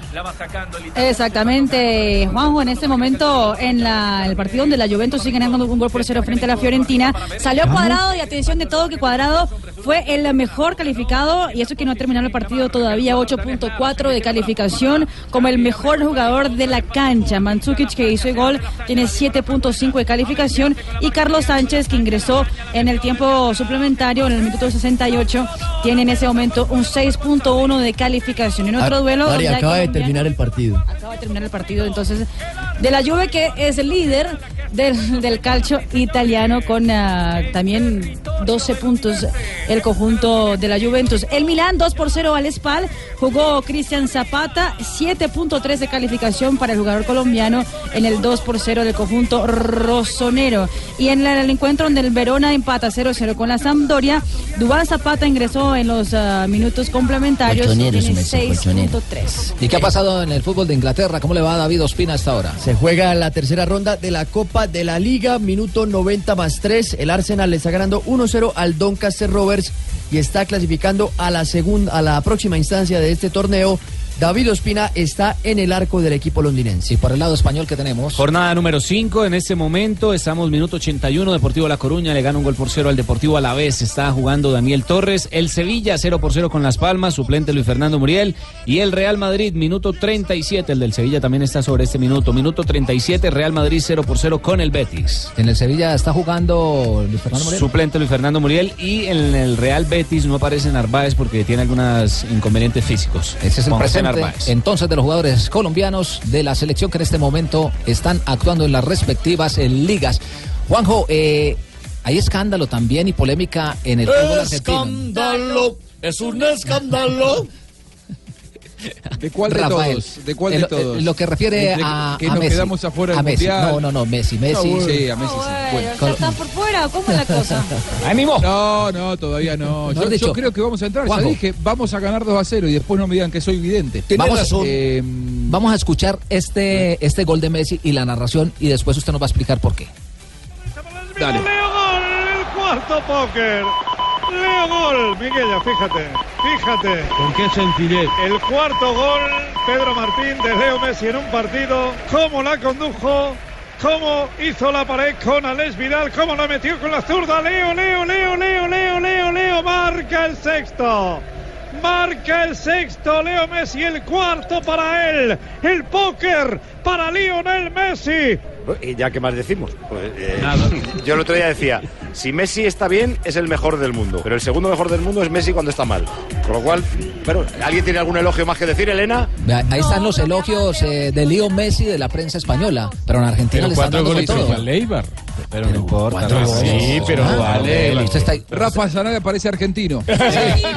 Speaker 6: Exactamente, Juanjo, en este momento en la- el partido donde la Juventus sigue ganando un gol por cero frente a la Fiorentina, salió Cuadrado y atención de todo que Cuadrado fue el mejor calificado y eso que no ha terminado el partido todavía, 8.4 de calificación como el mejor jugador de la cancha. Mandzukic que hizo el gol tiene 7.5 de calificación y Carlos Sánchez que ingresó en el tiempo suplementario en el minuto 68 tiene en ese momento un 6.1 de calificación. En otro
Speaker 2: Ah,
Speaker 6: duelo
Speaker 2: Mari, acaba de terminar el partido.
Speaker 6: acaba de terminar el partido entonces de la Juve que es el líder del, del calcio italiano con ah, también 12 puntos el conjunto de la Juventus. El Milán 2 por 0 al Spal, jugó Cristian Zapata, 7.3 de calificación para el jugador colombiano en el 2 por 0 del conjunto rosonero. Y en el encuentro donde el Verona empata 0-0 con la Sampdoria, Dubán Zapata ingresó en los ah, minutos complementarios,
Speaker 5: colchonero.
Speaker 6: 6.3.
Speaker 5: ¿Y qué ha pasado en el fútbol de Inglaterra? ¿Cómo le va a David Ospina hasta ahora?
Speaker 2: Se juega la tercera ronda de la Copa de la Liga, minuto 90 más 3. El Arsenal le está ganando 1-0 al Doncaster Rovers y está clasificando a la segunda, a la próxima instancia de este torneo. David Ospina está en el arco del equipo londinense.
Speaker 5: Y por el lado español que tenemos.
Speaker 9: Jornada número 5, en este momento estamos minuto 81, Deportivo La Coruña le gana un gol por cero al Deportivo Alavés, está jugando Daniel Torres, el Sevilla 0 por 0 con Las Palmas, suplente Luis Fernando Muriel y el Real Madrid, minuto 37, el del Sevilla también está sobre este minuto, minuto 37, Real Madrid 0 por 0 con el Betis.
Speaker 5: En el Sevilla está jugando Luis Fernando Muriel.
Speaker 9: Suplente Luis Fernando Muriel y en el Real Betis no aparece Narváez porque tiene algunos inconvenientes físicos.
Speaker 5: Ese es el presente
Speaker 9: Narváez.
Speaker 5: entonces de los jugadores colombianos de la selección que en este momento están actuando en las respectivas eh, ligas. Juanjo, eh, hay escándalo también y polémica en el fútbol argentino.
Speaker 7: Escándalo, es un escándalo.
Speaker 12: ¿De cuál de
Speaker 5: Rafael,
Speaker 12: todos? ¿De cuál de
Speaker 5: lo-
Speaker 12: todos?
Speaker 5: Lo que refiere
Speaker 12: Entre
Speaker 5: a,
Speaker 12: que
Speaker 5: a
Speaker 12: nos
Speaker 5: Messi.
Speaker 12: quedamos afuera del
Speaker 5: Messi.
Speaker 12: Mundial.
Speaker 5: No, no, no, Messi, Messi.
Speaker 12: Ah, bueno. Sí, a Messi sí. Bueno.
Speaker 6: ¿Ya están por fuera cómo es la cosa?
Speaker 9: ¡Ánimo!
Speaker 12: No, no, todavía no.
Speaker 5: Mejor
Speaker 12: Yo,
Speaker 5: dicho,
Speaker 12: yo creo que vamos a entrar.
Speaker 5: Juanjo.
Speaker 12: Ya dije, vamos a ganar 2 a 0 y después no me digan que soy vidente.
Speaker 5: Vamos,
Speaker 12: Eh,
Speaker 5: vamos a escuchar este, este gol de Messi y la narración y después usted nos va a explicar por qué.
Speaker 12: Dale.
Speaker 32: Leo Gol, el cuarto póker. Leo Gol, Miguel, fíjate, fíjate.
Speaker 33: ¿Con qué sencillez?
Speaker 32: El cuarto gol, Pedro Martín de Leo Messi en un partido. Cómo la condujo, cómo hizo la pared con Alex Vidal, cómo la metió con la zurda. Leo, Leo, Leo, Leo, Leo, Leo, Leo, marca el sexto. Marca el sexto Leo Messi, el cuarto para él. El póker para Lionel Messi.
Speaker 22: ¿Y ya qué más decimos? Pues, eh, yo el otro día decía, si Messi está bien, es el mejor del mundo. Pero el segundo mejor del mundo es Messi cuando está mal. Con lo cual, pero, ¿alguien tiene algún elogio más que decir, Elena?
Speaker 5: Ahí están los elogios eh, de Leo Messi de la prensa española, pero en Argentina
Speaker 29: Pero
Speaker 5: le están dando
Speaker 29: goles
Speaker 5: todo.
Speaker 29: Eibar.
Speaker 9: Pero no importa.
Speaker 29: Sí, pero
Speaker 5: Ah,
Speaker 29: vale.
Speaker 5: usted está ahí-
Speaker 12: Rafa Zanabria parece argentino.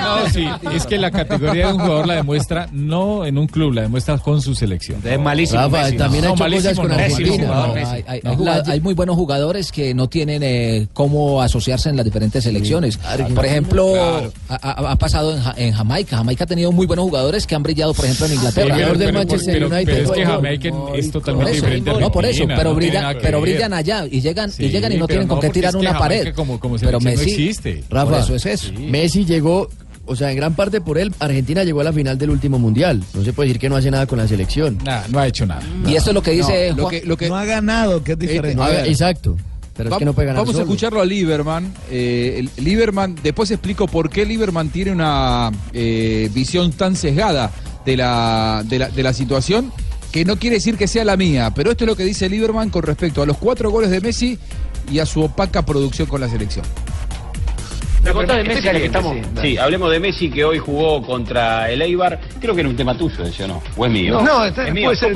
Speaker 29: No, sí, es que la categoría de un jugador la demuestra no en un club, la demuestra con su selección.
Speaker 9: Es malísimo.
Speaker 2: Rafa,
Speaker 9: Messi,
Speaker 2: también
Speaker 29: No,
Speaker 2: ha hecho cosas con
Speaker 29: no,
Speaker 2: Argentina.
Speaker 5: No,
Speaker 29: no,
Speaker 5: hay,
Speaker 2: No, la-
Speaker 5: muy buenos jugadores que no tienen eh, cómo asociarse en las diferentes selecciones. Por ejemplo,
Speaker 29: Claro.
Speaker 5: ha, pasado en, Ja- en Jamaica. Jamaica ha tenido muy buenos jugadores que han brillado, por ejemplo, en
Speaker 29: Sí,
Speaker 5: Inglaterra.
Speaker 29: pero,
Speaker 2: del
Speaker 29: pero-
Speaker 2: Manchester
Speaker 29: pero-
Speaker 2: United.
Speaker 29: pero es que
Speaker 2: Bueno,
Speaker 29: Jamaica es
Speaker 5: Por
Speaker 29: totalmente
Speaker 5: eso,
Speaker 29: diferente. a
Speaker 5: no por eso, pero
Speaker 29: no
Speaker 5: brillan, pero brillan allá y llegan
Speaker 29: Sí.
Speaker 8: Sí,
Speaker 5: llegan y no tienen con
Speaker 8: no,
Speaker 5: qué tirar una pared.
Speaker 8: Jamaica como- como
Speaker 5: pero
Speaker 8: no
Speaker 5: Messi,
Speaker 8: existe.
Speaker 2: Rafa,
Speaker 5: eso es eso.
Speaker 2: Messi llegó, o sea, en gran parte por él, Argentina llegó a la final del último mundial. No se puede decir que no hace nada con la selección.
Speaker 8: no ha hecho nada.
Speaker 5: Y esto es lo que dice
Speaker 12: No, lo
Speaker 5: Juan-
Speaker 12: que- lo que-
Speaker 21: No ha ganado, que es diferente.
Speaker 12: A ver.
Speaker 2: exacto. Pero es
Speaker 12: Va-
Speaker 2: que no puede ganar
Speaker 12: Vamos a escucharlo a Lieberman. Eh, Lieberman, después explico por qué Lieberman tiene una eh, visión tan sesgada de la, de, la, de la situación, que no quiere decir que sea la mía, pero esto es lo que dice Lieberman con respecto a los cuatro goles de Messi y a su opaca producción con la selección.
Speaker 34: Contás de Messi, que estamos. Sí, hablemos de Messi que hoy jugó contra el Eibar. Creo que era un tema tuyo, ese o no. ¿O es mío?
Speaker 17: No, no, está-
Speaker 34: es mío.
Speaker 17: puede ser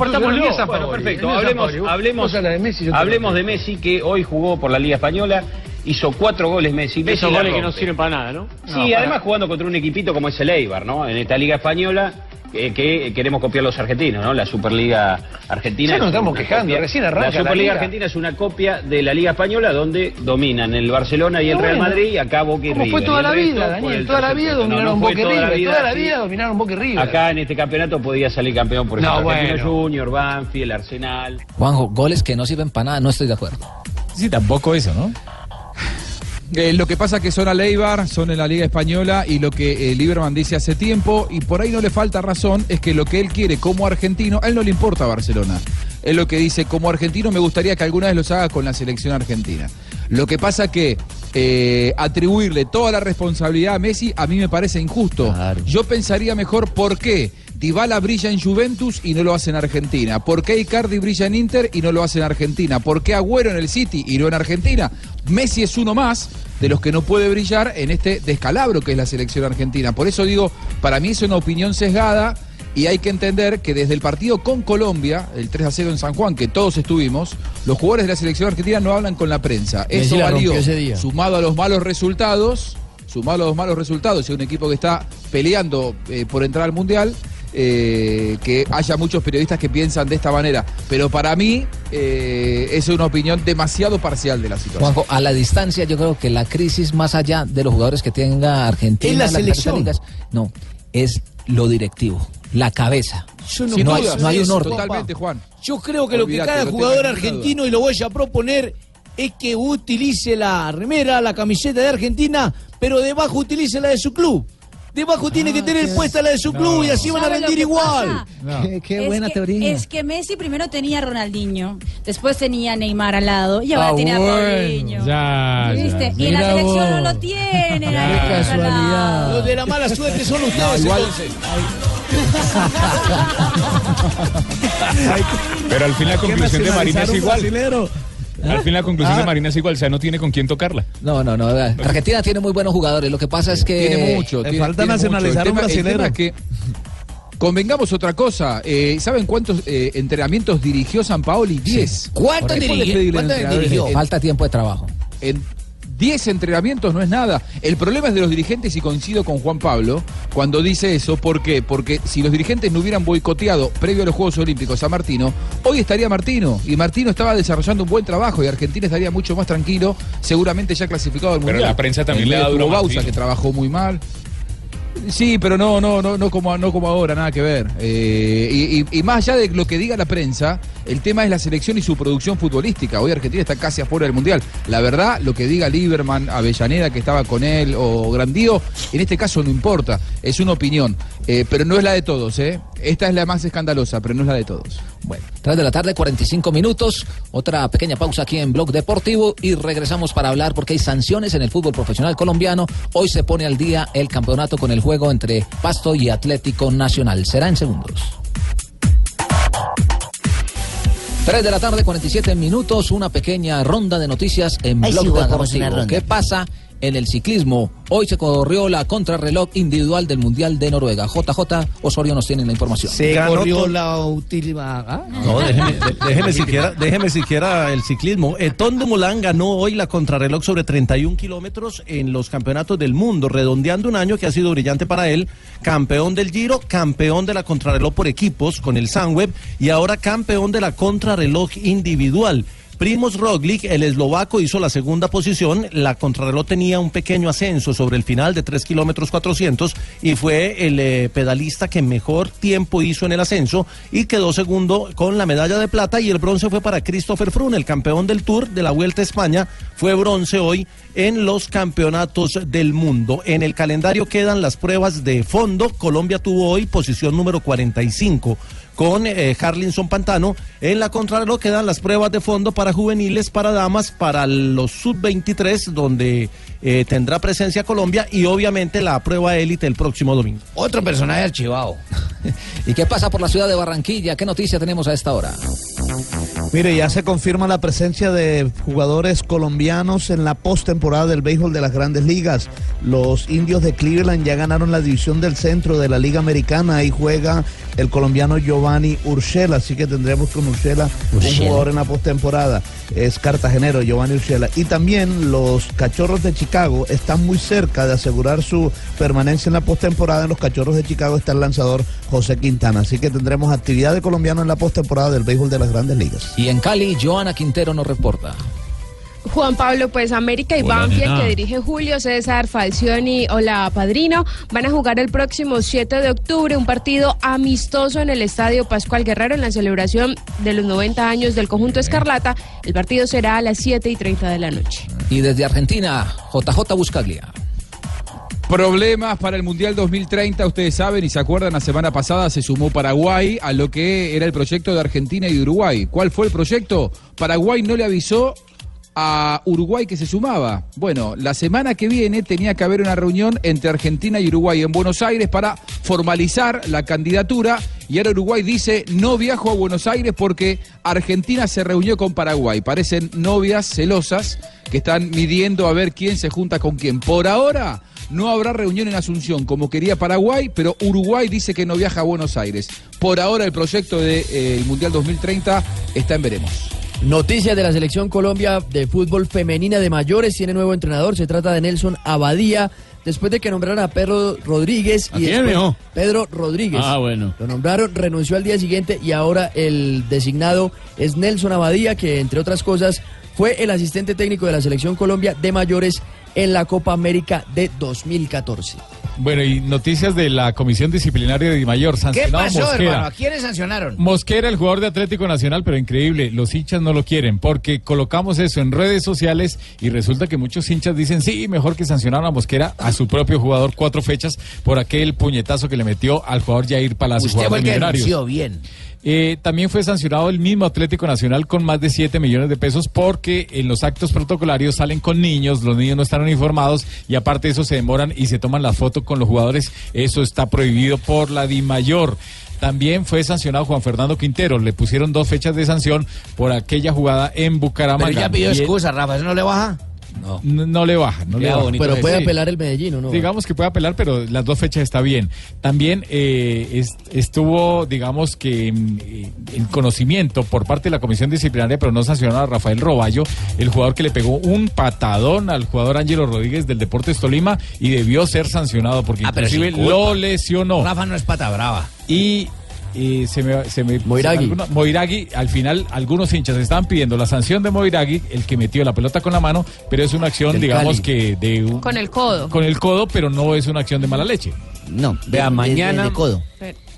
Speaker 34: Bueno, perfecto. Hablemos, hablemos,
Speaker 17: de Messi,
Speaker 34: hablemos de Messi que hoy jugó por la Liga Española. Hizo cuatro goles Messi. Messi
Speaker 17: Esos goles que no sirven para nada, ¿no?
Speaker 34: Sí,
Speaker 17: No, para-
Speaker 34: además jugando contra un equipito como es el Eibar, ¿no? En esta Liga Española. eh, que queremos copiar los argentinos, ¿no? La Superliga Argentina.
Speaker 17: Ya nos
Speaker 34: es
Speaker 17: estamos quejando, recién arranca
Speaker 34: La
Speaker 17: la
Speaker 34: Superliga
Speaker 17: liga.
Speaker 34: Argentina es una copia de la Liga Española donde dominan el Barcelona y el Real
Speaker 17: bueno.
Speaker 34: Madrid y acá Boca y
Speaker 17: Como
Speaker 34: River.
Speaker 17: fue toda la vida, Daniel,
Speaker 34: el
Speaker 17: toda la vida dominaron Boca y
Speaker 34: toda la
Speaker 17: River,
Speaker 34: vida,
Speaker 17: toda la
Speaker 34: sí.
Speaker 17: vida dominaron Boca y River.
Speaker 34: Acá en este campeonato podía salir campeón, por ejemplo,
Speaker 17: No, bueno.
Speaker 34: Junior, Banfield, Arsenal.
Speaker 5: Juanjo, goles que no sirven para nada, no estoy de acuerdo.
Speaker 8: Sí, tampoco eso, ¿no?
Speaker 12: Eh, lo que pasa que son a Leibar, son en la Liga Española y lo que eh, Lieberman dice hace tiempo, y por ahí no le falta razón, es que lo que él quiere como argentino, a él no le importa Barcelona. Él lo que dice, como argentino me gustaría que alguna vez los haga con la selección argentina. Lo que pasa que eh, atribuirle toda la responsabilidad a Messi a mí me parece injusto. Yo pensaría mejor por qué Dybala brilla en Juventus y no lo hace en Argentina. ¿Por qué Icardi brilla en Inter y no lo hace en Argentina? ¿Por qué Agüero en el City y no en Argentina? Messi es uno más de los que no puede brillar en este descalabro que es la selección argentina. Por eso digo, para mí es una opinión sesgada y hay que entender que desde el partido con Colombia, el 3 a 0 en San Juan, que todos estuvimos, los jugadores de la selección argentina no hablan con la prensa. Eso
Speaker 2: la
Speaker 12: valió, sumado a los malos resultados, sumado a los malos resultados y un equipo que está peleando eh, por entrar al Mundial, eh, que haya muchos periodistas que piensan de esta manera. Pero para mí eh, es una opinión demasiado parcial de la situación.
Speaker 5: Juanjo, a la distancia yo creo que la crisis más allá de los jugadores que tenga Argentina,
Speaker 7: Es la
Speaker 5: las
Speaker 7: selección.
Speaker 5: ligas, no, es lo directivo, la cabeza.
Speaker 7: Yo no,
Speaker 5: no, hay, no hay un orden.
Speaker 7: papá.
Speaker 12: Juan.
Speaker 7: Yo creo que lo que cada
Speaker 12: no
Speaker 7: jugador argentino, y lo voy a proponer, es que utilice la remera, la camiseta de Argentina, pero debajo utilice la de su club. Debajo tiene que tener puesta la de su club y así van a
Speaker 6: ¿Sabe lo
Speaker 7: rendir igual.
Speaker 5: Qué, qué
Speaker 6: Es
Speaker 5: buena
Speaker 6: que-
Speaker 5: teoría.
Speaker 6: Es que Messi primero tenía a Ronaldinho, después tenía a Neymar al lado y ahora
Speaker 5: Ah,
Speaker 6: tiene a
Speaker 5: bueno.
Speaker 6: Paulinho.
Speaker 8: Ya, ya.
Speaker 6: ¿Viste? Y en la selección no lo tienen.
Speaker 7: Qué
Speaker 6: ahí al otro lado.
Speaker 7: Los de la mala suerte son ustedes
Speaker 12: igual-
Speaker 7: entonces.
Speaker 8: Pero al fin la
Speaker 21: ¿Qué
Speaker 8: conclusión de Marina es igual. Al fin la conclusión
Speaker 5: Ah.
Speaker 8: de Marina es igual, o sea, no tiene con quién tocarla.
Speaker 5: No, no, no. Argentina tiene muy buenos jugadores. Lo que pasa es que.
Speaker 12: Tiene mucho.
Speaker 21: Le
Speaker 12: tiene-
Speaker 21: falta nacionalizar un brasilero.
Speaker 12: que Convengamos otra cosa. eh, ¿Saben cuántos eh, entrenamientos dirigió San Paoli? 10.
Speaker 7: ¿Cuántos
Speaker 12: ¿Qué puede
Speaker 7: dirigió?
Speaker 12: pedirle al
Speaker 7: ¿Cuántos
Speaker 12: entrenador?
Speaker 7: dirigió?
Speaker 5: Falta tiempo de trabajo.
Speaker 12: En 10 entrenamientos no es nada. El problema es de los dirigentes y coincido con Juan Pablo cuando dice eso. ¿Por qué? Porque si los dirigentes no hubieran boicoteado previo a los Juegos Olímpicos a Martino, hoy estaría Martino. Y Martino estaba desarrollando un buen trabajo y Argentina estaría mucho más tranquilo, seguramente ya clasificado al
Speaker 8: Pero
Speaker 12: Mundial.
Speaker 8: la prensa también le
Speaker 12: vez
Speaker 8: da
Speaker 12: de
Speaker 8: duro a
Speaker 12: Tuvo Bausa,
Speaker 8: Martino.
Speaker 12: que trabajó muy mal. Sí, pero no, no, no, no como, no como ahora, nada que ver. Eh, y, y- más allá de lo que diga la prensa, el tema es la selección y su producción futbolística. Hoy Argentina está casi afuera del Mundial. La verdad, lo que diga Lieberman, Avellaneda, que estaba con él, o Grandío, en este caso no importa, es una opinión. Eh, pero no es la de todos, ¿eh? Esta es la más escandalosa, pero no es la de todos.
Speaker 5: Bueno, 3 de la tarde, 45 minutos. Otra pequeña pausa aquí en Blog Deportivo y regresamos para hablar porque hay sanciones en el fútbol profesional colombiano. Hoy se pone al día el campeonato con el juego entre Pasto y Atlético Nacional. Será en segundos. 3 de la tarde, 47 minutos, una pequeña ronda de noticias en
Speaker 25: Ay,
Speaker 5: Blog
Speaker 25: sí,
Speaker 5: Deportivo. ¿Qué pasa en el ciclismo? Hoy se corrió la contrarreloj individual del Mundial de Noruega. JJ Osorio nos tiene la información.
Speaker 7: Se
Speaker 35: Ganó
Speaker 7: corrió
Speaker 35: todo.
Speaker 7: la última. ¿ah?
Speaker 35: No, déjeme, déjeme siquiera, déjeme siquiera el ciclismo. Eton Dumoulin ganó hoy la contrarreloj sobre 31 kilómetros en los campeonatos del mundo, redondeando un año que ha sido brillante para él. Campeón del Giro, campeón de la contrarreloj por equipos con el Sunweb y ahora campeón de la contrarreloj individual. Primos Roglic, el eslovaco, hizo la segunda posición. La contrarreloj tenía un pequeño ascenso sobre el final de 3 kilómetros 400 y fue el eh, pedalista que mejor tiempo hizo en el ascenso y quedó segundo con la medalla de plata y el bronce fue para Christopher Froome, el campeón del Tour de la Vuelta a España. Fue bronce hoy en los campeonatos del mundo. En el calendario quedan las pruebas de fondo. Colombia tuvo hoy posición número 45 con eh, Harlinson Pantano. En la contrarreloj quedan las pruebas de fondo para juveniles, para damas, para los sub-23, donde eh, tendrá presencia Colombia y obviamente la prueba élite el próximo domingo.
Speaker 5: Otro personaje archivado. ¿Y qué pasa por la ciudad de Barranquilla? ¿Qué noticia tenemos a esta hora?
Speaker 21: Mire, ya se confirma la presencia de jugadores colombianos en la postemporada del béisbol de las grandes ligas. Los indios de Cleveland ya ganaron la división del centro de la Liga Americana. Ahí juega el colombiano Giovanni Urshela, así que tendremos con Urshela un jugador en la postemporada. Es cartagenero, Giovanni Urshela. Y también los cachorros de Chicago están muy cerca de asegurar su permanencia en la postemporada. En los cachorros de Chicago está el lanzador José Quintana. Así que tendremos actividad de colombiano en la postemporada del béisbol de las grandes ligas.
Speaker 5: Y en Cali, Joana Quintero nos reporta.
Speaker 31: Juan Pablo, pues América y
Speaker 5: Hola,
Speaker 31: Banfield,
Speaker 5: nena.
Speaker 31: que dirige Julio César Falcioni, hola Padrino, van a jugar el próximo 7 de octubre un partido amistoso en el Estadio Pascual Guerrero en la celebración de los 90 años del conjunto Escarlata. El partido será a las 7 y 30 de la noche.
Speaker 5: Y desde Argentina, JJ Buscaglia.
Speaker 12: Problemas para el Mundial 2030, ustedes saben y se acuerdan, la semana pasada se sumó Paraguay a lo que era el proyecto de Argentina y de Uruguay. ¿Cuál fue el proyecto? Paraguay no le avisó a Uruguay que se sumaba. Bueno, la semana que viene tenía que haber una reunión entre Argentina y Uruguay en Buenos Aires para formalizar la candidatura y ahora Uruguay dice no viajo a Buenos Aires porque Argentina se reunió con Paraguay. Parecen novias celosas que están midiendo a ver quién se junta con quién. Por ahora no habrá reunión en Asunción como quería Paraguay, pero Uruguay dice que no viaja a Buenos Aires. Por ahora el proyecto del Mundial 2030 está en veremos.
Speaker 2: Noticias de la selección Colombia de fútbol femenina de mayores. Tiene nuevo entrenador. Se trata de Nelson Abadía. Después de que nombraron a Pedro Rodríguez.
Speaker 22: ¿A
Speaker 2: y
Speaker 22: quién,
Speaker 2: después-? Pedro Rodríguez.
Speaker 22: Ah, bueno.
Speaker 2: Lo nombraron, renunció al día siguiente y ahora el designado es Nelson Abadía, que entre otras cosas fue el asistente técnico de la selección Colombia de mayores en la Copa América de 2014.
Speaker 8: Bueno, y noticias de la Comisión Disciplinaria de Mayor.
Speaker 36: ¿Qué pasó,
Speaker 8: Mosquera.
Speaker 36: hermano? ¿A quiénes sancionaron?
Speaker 8: Mosquera, el jugador de Atlético Nacional, pero increíble, los hinchas no lo quieren porque colocamos eso en redes sociales y resulta que muchos hinchas dicen, sí, mejor que sancionaron a Mosquera, a su propio jugador, cuatro fechas por aquel puñetazo que le metió al jugador Jair Palacio,
Speaker 36: Usted fue
Speaker 8: jugador
Speaker 36: el
Speaker 8: de
Speaker 36: que
Speaker 8: Millonarios.
Speaker 36: denunció bien.
Speaker 8: Eh, también fue sancionado el mismo Atlético Nacional con más de 7 millones de pesos porque en los actos protocolarios salen con niños, los niños no están uniformados y aparte de eso se demoran y se toman la foto con los jugadores. Eso está prohibido por la DIMAYOR. También fue sancionado Juan Fernando Quintero. Le pusieron dos fechas de sanción por aquella jugada en Bucaramanga.
Speaker 36: Pero ya pidió excusa, Rafa, ¿eso no le baja?
Speaker 8: No. No, le baja, no le
Speaker 2: Pero
Speaker 8: baja.
Speaker 2: pero puede apelar el Medellín, ¿o no?
Speaker 8: Digamos que puede apelar, pero las dos fechas está bien. También eh, es- estuvo, digamos que mm, eh, en conocimiento por parte de la comisión disciplinaria, pero no sancionado a Rafael Roballo, el jugador que le pegó un patadón al jugador Ángelo Rodríguez del Deportes Tolima y debió ser sancionado porque
Speaker 36: Ah,
Speaker 8: inclusive lo lesionó.
Speaker 36: Rafa no es pata brava.
Speaker 8: Y eh, se me, se me
Speaker 2: Moiragui.
Speaker 8: alguna- Moiragui, al final algunos hinchas estaban pidiendo la sanción de Moiragui, el que metió la pelota con la mano, pero es una acción,
Speaker 2: Del
Speaker 8: digamos
Speaker 2: Cali.
Speaker 8: que de un-
Speaker 31: Con el codo.
Speaker 8: con el codo, pero no es una acción de mala leche.
Speaker 25: No,
Speaker 9: Vea, mañana.
Speaker 25: codo.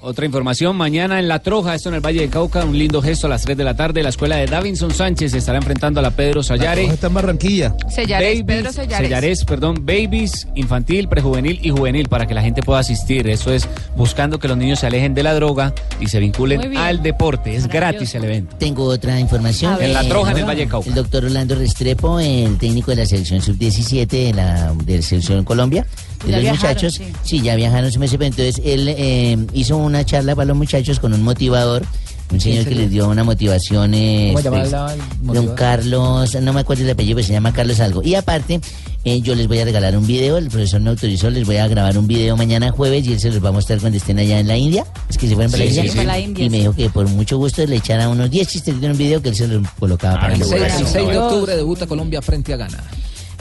Speaker 9: Otra información, mañana en La Troja, esto en el Valle de Cauca, un lindo gesto a las 3 de la tarde. La escuela de Davinson Sánchez se estará enfrentando a la Pedro Sayare.
Speaker 21: Está en Barranquilla.
Speaker 31: Sellares, Pedro Sellares.
Speaker 9: Sellares, perdón, babies, infantil, prejuvenil y juvenil para que la gente pueda asistir. Eso es buscando que los niños se alejen de la droga y se vinculen al deporte. Es gratis el evento.
Speaker 25: Tengo otra información.
Speaker 9: Ver. En La Troja, en el
Speaker 25: Eh,
Speaker 9: Valle de Cauca.
Speaker 25: El doctor Orlando Restrepo, el técnico de la selección sub-17 de la, de la selección Colombia, de
Speaker 6: Ya
Speaker 25: los
Speaker 6: viajaron,
Speaker 25: muchachos.
Speaker 6: sí.
Speaker 25: Sí. ya viajaron ese mes, entonces él eh, hizo una charla para los muchachos con un motivador. Un señor que les dio una motivación. eh,
Speaker 5: ¿Cómo se llama
Speaker 25: este, Don? Carlos, no me acuerdo el apellido, pero se llama Carlos algo. Y aparte, eh, yo les voy a regalar un video, el profesor me autorizó, les voy a grabar un video mañana jueves y él se los va a mostrar cuando estén allá en la India. Es que se fueron para
Speaker 6: Sí,
Speaker 25: la
Speaker 6: sí,
Speaker 25: India.
Speaker 6: sí. Para la India,
Speaker 25: y me dijo que por mucho gusto le echara unos 10 chistes en un video que él se los colocaba para
Speaker 5: El
Speaker 25: el
Speaker 5: 6,
Speaker 25: jueves.
Speaker 5: de octubre debuta Colombia frente a Ghana.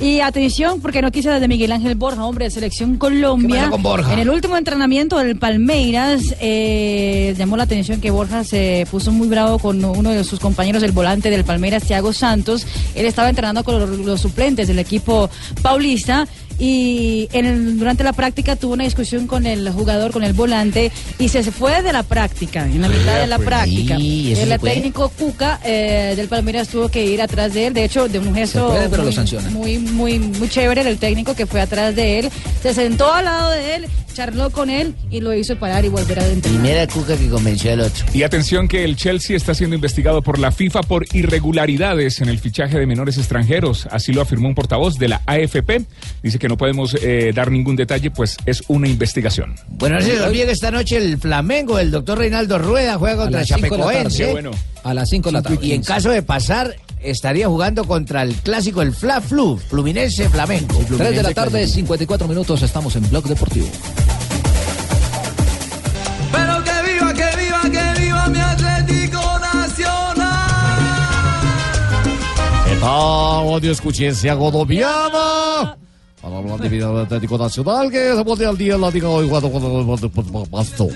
Speaker 6: Y atención, porque noticia de Miguel Ángel Borja, hombre de Selección Colombia.
Speaker 36: pasó con Borja?
Speaker 6: En el último entrenamiento del Palmeiras, eh, llamó la atención que Borja se puso muy bravo con uno de sus compañeros, el volante del Palmeiras, Thiago Santos. Él estaba entrenando con los, los suplentes del equipo paulista. Y en el- durante la práctica tuvo una discusión con el jugador, con el volante, y se fue de la práctica, en la mitad de la
Speaker 25: pues,
Speaker 6: práctica.
Speaker 25: sí, ¿eso
Speaker 6: el técnico Cuca eh, del Palmeiras tuvo que ir atrás de él, de hecho, de un gesto
Speaker 5: puede, pero lo
Speaker 6: muy, muy, muy, muy chévere del técnico que fue atrás de él, se sentó al lado de él, charló con él y lo hizo parar y volver a entrenar.
Speaker 25: Primera cuca que convenció al otro.
Speaker 29: Y atención que el Chelsea está siendo investigado por la FIFA por irregularidades en el fichaje de menores extranjeros. Así lo afirmó un portavoz de la AFP. Dice que no podemos eh, dar ningún detalle, pues es una investigación.
Speaker 36: Bueno, no se les olvide que esta noche el Flamengo, el doctor Reinaldo Rueda, juega contra. Chapecoense.
Speaker 5: Bueno. A las 5 de la tarde.
Speaker 36: Y en caso de pasar, estaría jugando contra el clásico, el Fla Flu, Fluminense Flamengo.
Speaker 5: 3 de la tarde, 54 minutos, estamos en Blog Deportivo.
Speaker 17: Pero que viva, que viva, que viva mi Atlético Nacional.
Speaker 22: ¿Qué tal? Radio Escuchencia Godoviana. Para hablar de vida del Atlético Nacional, que se pone al día la Liga hoy con el Pasto.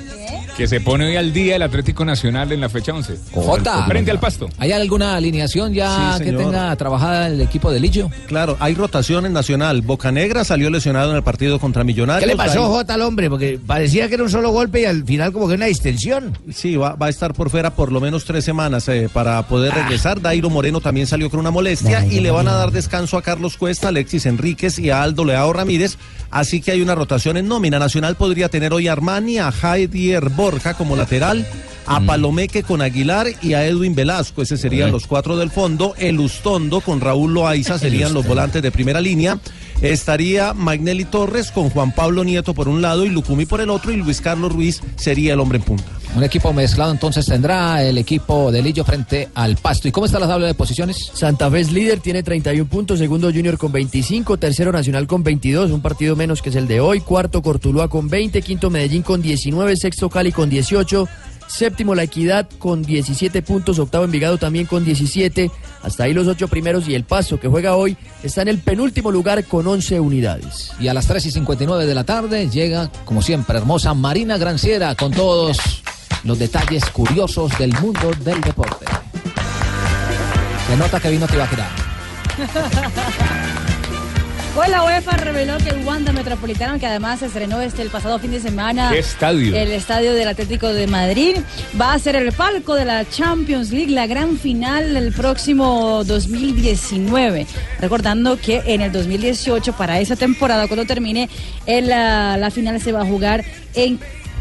Speaker 29: Que se pone hoy al día el Atlético Nacional en la fecha 11.
Speaker 5: Jota.
Speaker 29: Frente al pasto.
Speaker 5: ¿Hay alguna alineación ya
Speaker 35: Sí,
Speaker 5: que tenga trabajada el equipo de Lillo?
Speaker 35: Claro, hay rotación en Nacional. Bocanegra salió lesionado en el partido contra Millonarios.
Speaker 36: ¿Qué le pasó,
Speaker 35: Ahí-
Speaker 36: Jota, al hombre? Porque parecía que era un solo golpe y al final como que una distensión.
Speaker 35: Sí, va, va a estar por fuera por lo menos tres semanas eh, para poder
Speaker 36: Ah.
Speaker 35: regresar. Dairo Moreno también salió con una molestia y le van a dar descanso a Carlos Cuesta, Alexis Enríquez y a Aldo Leao Ramírez. Así que hay una rotación en nómina. Nacional podría tener hoy a Armani, a Jaidier Borja como lateral. A Palomeque con Aguilar y a Edwin Velasco, ese serían los cuatro del fondo. El Ustondo con Raúl Loaiza serían los volantes de primera línea. Estaría Magnelli Torres con Juan Pablo Nieto por un lado y Lucumi por el otro y Luis Carlos Ruiz sería el hombre en punta.
Speaker 5: Un equipo mezclado entonces tendrá el equipo de Lillo frente al Pasto. ¿Y cómo está la tabla de posiciones?
Speaker 2: Santa Fe es líder, tiene 31 puntos, segundo Junior con 25, tercero Nacional con 22, un partido menos que es el de hoy, cuarto Cortuluá con 20, quinto Medellín con 19, sexto Cali con 18, séptimo La Equidad con 17 puntos, octavo Envigado también con 17, hasta ahí los ocho primeros y el Paso que juega hoy está en el penúltimo lugar con 11 unidades.
Speaker 5: Y a las 3 y 59 de la tarde llega, como siempre, hermosa Marina Granciera con todos los detalles curiosos del mundo del deporte. Se nota que vino Tibaquirá.
Speaker 6: Hoy la UEFA reveló que el Wanda Metropolitano, que además se estrenó este el pasado fin de semana,
Speaker 29: ¿Qué estadio?
Speaker 6: el estadio del Atlético de Madrid, va a ser el palco de la Champions League, la gran final el próximo 2019. Recordando que en el 2018, para esa temporada, cuando termine, la, la final se va a jugar en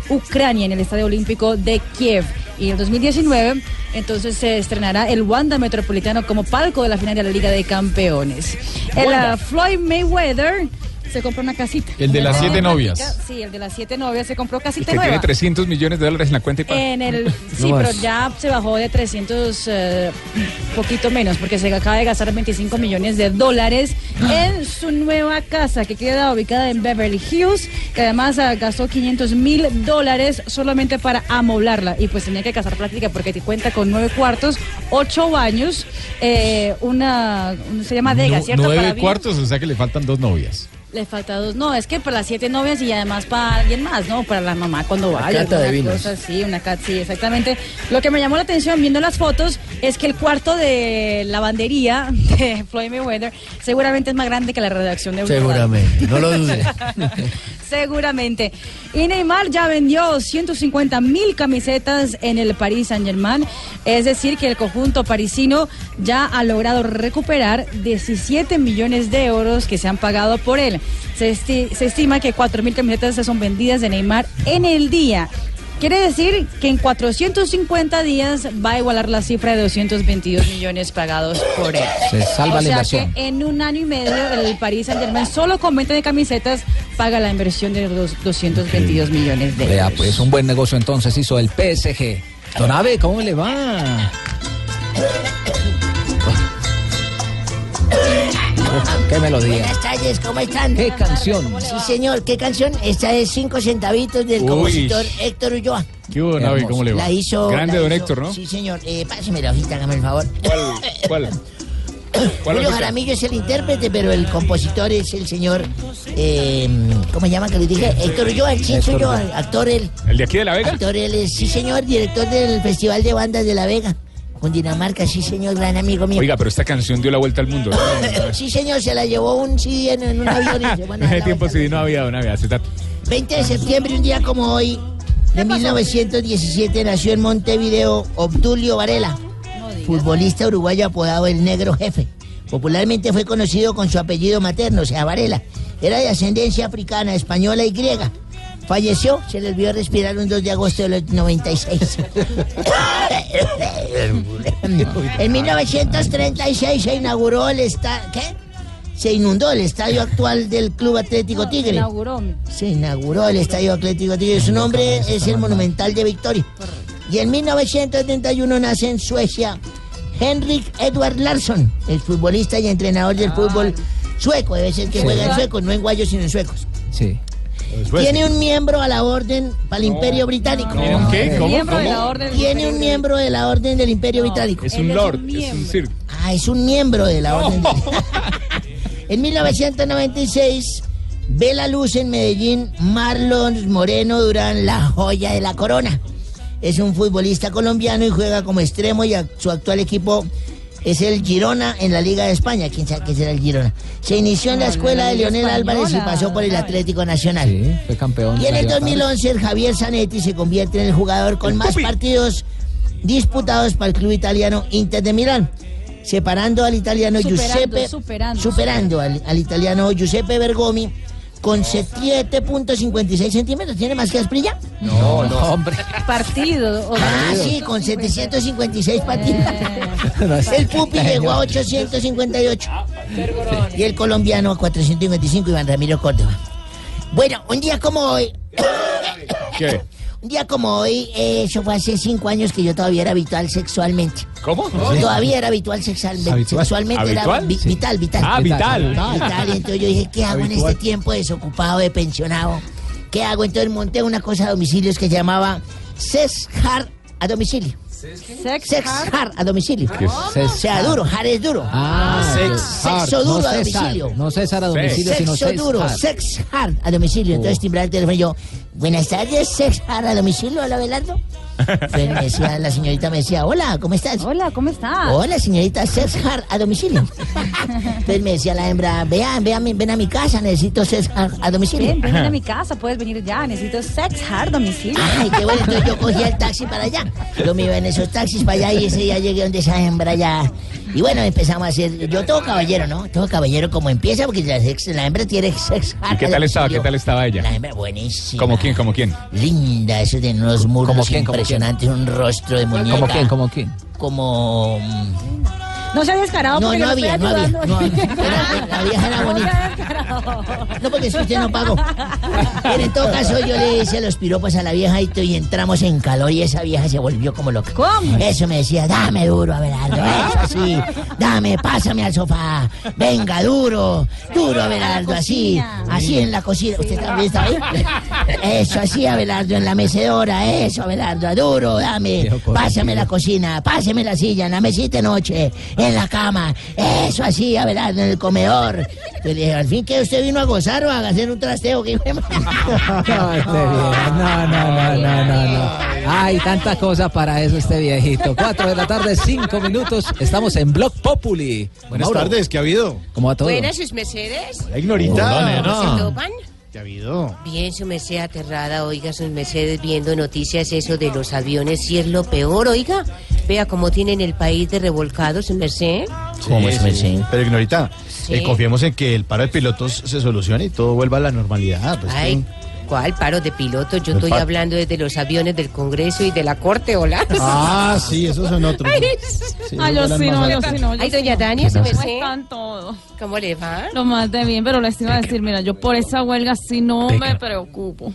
Speaker 6: Ucrania, en el Estadio Olímpico de Kiev. Y en el 2019, entonces se estrenará el Wanda Metropolitano como palco de la final de la Liga de Campeones. El ah, Floyd Mayweather se compró una casita.
Speaker 29: El de las siete
Speaker 6: casita,
Speaker 29: novias.
Speaker 6: Sí, el de las siete novias se compró
Speaker 29: El
Speaker 6: casita
Speaker 29: que tiene
Speaker 6: nueva.
Speaker 29: 300 millones de dólares en la cuenta y pa-
Speaker 6: En el, sí,
Speaker 29: No
Speaker 6: pero ya se bajó de 300, eh, poquito menos, porque se acaba de gastar 25 millones de dólares en su nueva casa que queda ubicada en Beverly Hills, que además ah, gastó 500 mil dólares solamente para amoblarla. Y pues tenía que casar práctica porque te cuenta con nueve cuartos, ocho baños, eh, una, se llama Dega, ¿cierto?
Speaker 8: Nueve
Speaker 6: Para
Speaker 8: cuartos, o sea que le faltan dos novias.
Speaker 6: Le falta dos. No, es que para las siete novias y además para alguien más, ¿no? Para la mamá cuando
Speaker 2: Una
Speaker 6: vaya.
Speaker 2: cata de vinos.
Speaker 6: cosa así, una cata, sí, exactamente. Lo que me llamó la atención viendo las fotos es que el cuarto de lavandería de Floyd Mayweather seguramente es más grande que la redacción de Radio.
Speaker 2: Seguramente, no lo dude.
Speaker 6: Seguramente. Y Neymar ya vendió 150 mil camisetas en el Paris Saint Germain. Es decir, que el conjunto parisino ya ha logrado recuperar 17 millones de euros que se han pagado por él. Se, esti- se estima que 4 mil camisetas son vendidas de Neymar en el día. Quiere decir que en 450 días va a igualar la cifra de 222 millones pagados por él.
Speaker 5: Se salva
Speaker 6: o
Speaker 5: la inversión.
Speaker 6: que en un año y medio el Paris Saint Germain solo con venta de camisetas paga la inversión de los 222 millones de
Speaker 5: Vea,
Speaker 6: euros.
Speaker 5: pues un buen negocio entonces hizo el PSG. Don Abe, ¿cómo le va? qué melodía.
Speaker 25: Buenas tardes, ¿cómo están?
Speaker 5: ¿Qué canción?
Speaker 25: Sí, señor, ¿qué canción? Esta es Cinco Centavitos del
Speaker 29: Uy.
Speaker 25: compositor Héctor Ulloa.
Speaker 29: ¿Qué hubo, Navi? ¿Cómo le va?
Speaker 25: La hizo...
Speaker 29: Grande
Speaker 25: la
Speaker 29: don
Speaker 25: hizo-
Speaker 29: Héctor, ¿no?
Speaker 25: Sí, señor. Eh, páseme la hojita, hágame el favor.
Speaker 29: ¿Cuál? ¿Cuál?
Speaker 25: Julio? Jaramillo es el intérprete, pero el compositor es el señor, eh, ¿cómo se llama que le dije? Héctor Ulloa, el
Speaker 29: Héctor
Speaker 25: Ulloa, actor él.
Speaker 29: ¿El de aquí de La Vega?
Speaker 25: Actor él sí señor, director del Festival de Bandas de La Vega. Cundinamarca, sí señor, gran amigo mío.
Speaker 29: Oiga, pero esta canción dio la vuelta al mundo. ¿no?
Speaker 25: Sí señor, se la llevó un CD en, en un avión y se van a
Speaker 8: tiempo sí no había, no había acetato.
Speaker 25: 20 de septiembre, un día como hoy, de 1917, nació en Montevideo Obdulio Varela, futbolista uruguayo apodado el Negro Jefe. Popularmente fue conocido con su apellido materno, o sea, Varela. Era de ascendencia africana, española y griega. Falleció, se le olvidó respirar un 2 de agosto de los 96. en 1936 se inauguró el estadio... ¿Qué? Se inundó el estadio actual del Club Atlético Tigre.
Speaker 6: inauguró.
Speaker 25: Se inauguró el Estadio Atlético Tigre. Su nombre es el Monumental de Victoria. Y en 1971 nace en Suecia Henrik Edward Larsson, el futbolista y entrenador del fútbol sueco. Debe ser que juega en suecos, no en guayos, sino en suecos.
Speaker 5: Sí.
Speaker 25: Tiene un miembro a la orden para el Imperio Británico.
Speaker 8: ¿Tiene un qué? ¿Cómo?
Speaker 6: Miembro de
Speaker 8: ¿Cómo?
Speaker 6: la orden del
Speaker 25: Tiene
Speaker 6: Imperio
Speaker 25: un miembro de la orden del Imperio Británico.
Speaker 8: Es un lord, es un sir.
Speaker 25: Ah, es un miembro de la orden. del- en 1996 ve la luz en Medellín Marlon Moreno Durán, la joya de la corona. Es un futbolista colombiano y juega como extremo y a- su actual equipo es el Girona en la Liga de España. ¿Quién sabe qué será el Girona? Se inició en la escuela de Leonel Álvarez y pasó por el Atlético Nacional.
Speaker 5: Sí, fue campeón.
Speaker 25: Y en
Speaker 5: de
Speaker 25: el
Speaker 5: la Libertadores.
Speaker 25: 2011 el Javier Zanetti se convierte en el jugador con más partidos disputados para el club italiano Inter de Milán, separando al italiano
Speaker 6: Superando,
Speaker 25: Giuseppe
Speaker 6: superando.
Speaker 25: superando al, al italiano Giuseppe Bergomi con 7.56 centímetros. ¿Tiene más que Asprilla?
Speaker 5: No, no, hombre.
Speaker 6: Partido. o
Speaker 25: Ah, sí, con 756 partidos. El Pupi llegó a 858. Y el colombiano a 455, Iván Ramiro Córdoba. Bueno, un día como hoy,
Speaker 8: ¿Qué?
Speaker 25: Un día como hoy, eh, eso fue hace cinco años que yo todavía era habitual sexualmente.
Speaker 8: ¿Cómo?
Speaker 25: Todavía era habitual sexualmente.
Speaker 8: ¿Habitual?
Speaker 25: Sexualmente era vi-
Speaker 8: Sí.
Speaker 25: vital, vital.
Speaker 8: Ah, vital.
Speaker 25: Vital, entonces yo dije, ¿qué hago en
Speaker 8: Habitual.
Speaker 25: este tiempo desocupado, de pensionado? ¿Qué hago? Entonces monté una cosa a domicilios que se llamaba Sex Hard a domicilio.
Speaker 6: Sex,
Speaker 25: Sex hard a domicilio.
Speaker 5: ¿Qué es sex
Speaker 25: O sea,
Speaker 5: hard?
Speaker 25: duro, hard es duro.
Speaker 5: Ah,
Speaker 25: Sex-
Speaker 5: hard,
Speaker 25: sexo duro
Speaker 5: no
Speaker 25: a domicilio.
Speaker 5: No César a domicilio, sino
Speaker 25: Sexo
Speaker 5: sex
Speaker 25: duro,
Speaker 5: hard.
Speaker 25: sex hard a domicilio. Entonces
Speaker 5: Oh.
Speaker 25: timbraba el teléfono y yo, buenas tardes, sex hard a domicilio, hola Belardo. Entonces me decía, la señorita me decía, hola, ¿cómo estás?
Speaker 6: Hola, ¿cómo estás?
Speaker 25: Hola, señorita, sex hard a domicilio. Entonces me decía la hembra, vean, vean, ven a mi casa, necesito sex hard a domicilio.
Speaker 6: Ven, ven a mi casa, puedes venir ya. Necesito sex hard domicilio.
Speaker 25: Ay, qué bueno, entonces yo cogía el taxi para allá. Yo me iba en esos taxis para allá y ese día llegué donde esa hembra ya. Y bueno, empezamos a hacer. Yo todo caballero, ¿no? Todo caballero como empieza, porque la, la hembra tiene sex
Speaker 8: ¿Y qué tal estaba? ¿Qué tal estaba ella?
Speaker 25: La hembra buenísima.
Speaker 8: ¿Como quién? ¿Como quién?
Speaker 25: Linda, eso de unos muslos
Speaker 5: ¿Cómo quién,
Speaker 25: impresionantes, un rostro de muñeca.
Speaker 5: ¿Cómo quién? ¿Cómo quién?
Speaker 25: Como.
Speaker 6: No se ha descarado
Speaker 25: No,
Speaker 6: porque
Speaker 25: no había, no había. No, era- la vieja era bonita. No, porque si usted no pagó. Pero en todo caso, yo le hice los piropos a la vieja y entramos en calor y esa vieja se volvió como loca.
Speaker 6: ¿Cómo?
Speaker 25: Eso me decía, dame duro, Abelardo, eso así. Dame, pásame al sofá. Venga, duro, duro, Abelardo, así. Así en la cocina. ¿Usted también está ahí? Eso, así, Abelardo, en la mecedora. Eso, Abelardo, duro, dame. Pásame la cocina, pásame la silla, en la mesita de noche, en la cama. Eso, así, Abelardo, en el comedor. Entonces le dije, al fin que usted vino a gozar o a hacer un trasteo. que
Speaker 5: No, este. No, no, no, no, no, no. Hay tanta cosa para eso este viejito. Cuatro de la tarde, cinco minutos. Estamos en Blog Populi.
Speaker 37: Buenas
Speaker 5: Mauro,
Speaker 37: tardes, ¿qué ha habido?
Speaker 5: ¿Cómo va todo?
Speaker 38: Buenas, sus mercedes.
Speaker 37: La ignorita.
Speaker 5: Hola, nena.
Speaker 38: ¿Se topan?
Speaker 37: ¿Qué ha habido?
Speaker 38: Bien, su merced aterrada, oiga, sus mercedes viendo noticias eso de los aviones, si es lo peor, oiga. Vea cómo tienen el país de revolcado, su merced.
Speaker 37: ¿Cómo es, Pero ignorita,
Speaker 38: Sí.
Speaker 37: eh, confiemos en que el paro de pilotos se solucione y todo vuelva a la normalidad. Pues
Speaker 38: Ay,
Speaker 37: que-
Speaker 38: ¿cuál paro de pilotos? Yo estoy hablando desde los aviones del Congreso y de la Corte, hola.
Speaker 37: Ah, sí, esos son otros.
Speaker 38: Ay,
Speaker 37: Sí,
Speaker 39: Ay, yo sí, no, yo sí, no. yo
Speaker 38: Ay,
Speaker 39: sí
Speaker 38: doña
Speaker 39: ¿Cómo
Speaker 38: merced.
Speaker 39: están todos?
Speaker 38: ¿Cómo le va?
Speaker 39: Lo más de bien, pero les iba a decir, mira, yo por esa huelga sí no
Speaker 37: Venga.
Speaker 39: me preocupo.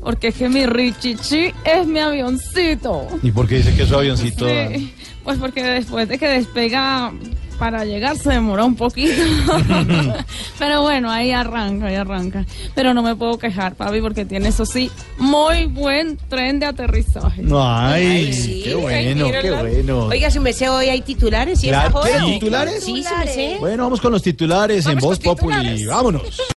Speaker 39: Porque es que mi Richichi es mi avioncito.
Speaker 37: ¿Y por qué dice que su avioncito?
Speaker 39: Sí, pues porque después de que despega para llegar se demora un poquito. Pero bueno, ahí arranca, ahí arranca. Pero no me puedo quejar, papi, porque tiene eso sí, muy buen tren de aterrizaje.
Speaker 37: Ay,
Speaker 38: sí.
Speaker 37: qué bueno, qué bueno.
Speaker 38: Oiga, su merced, hoy hay titulares y.
Speaker 37: ¿Titulares?
Speaker 38: Sí, merced.
Speaker 37: Bueno, vamos con los titulares en Voz Populi. Vámonos.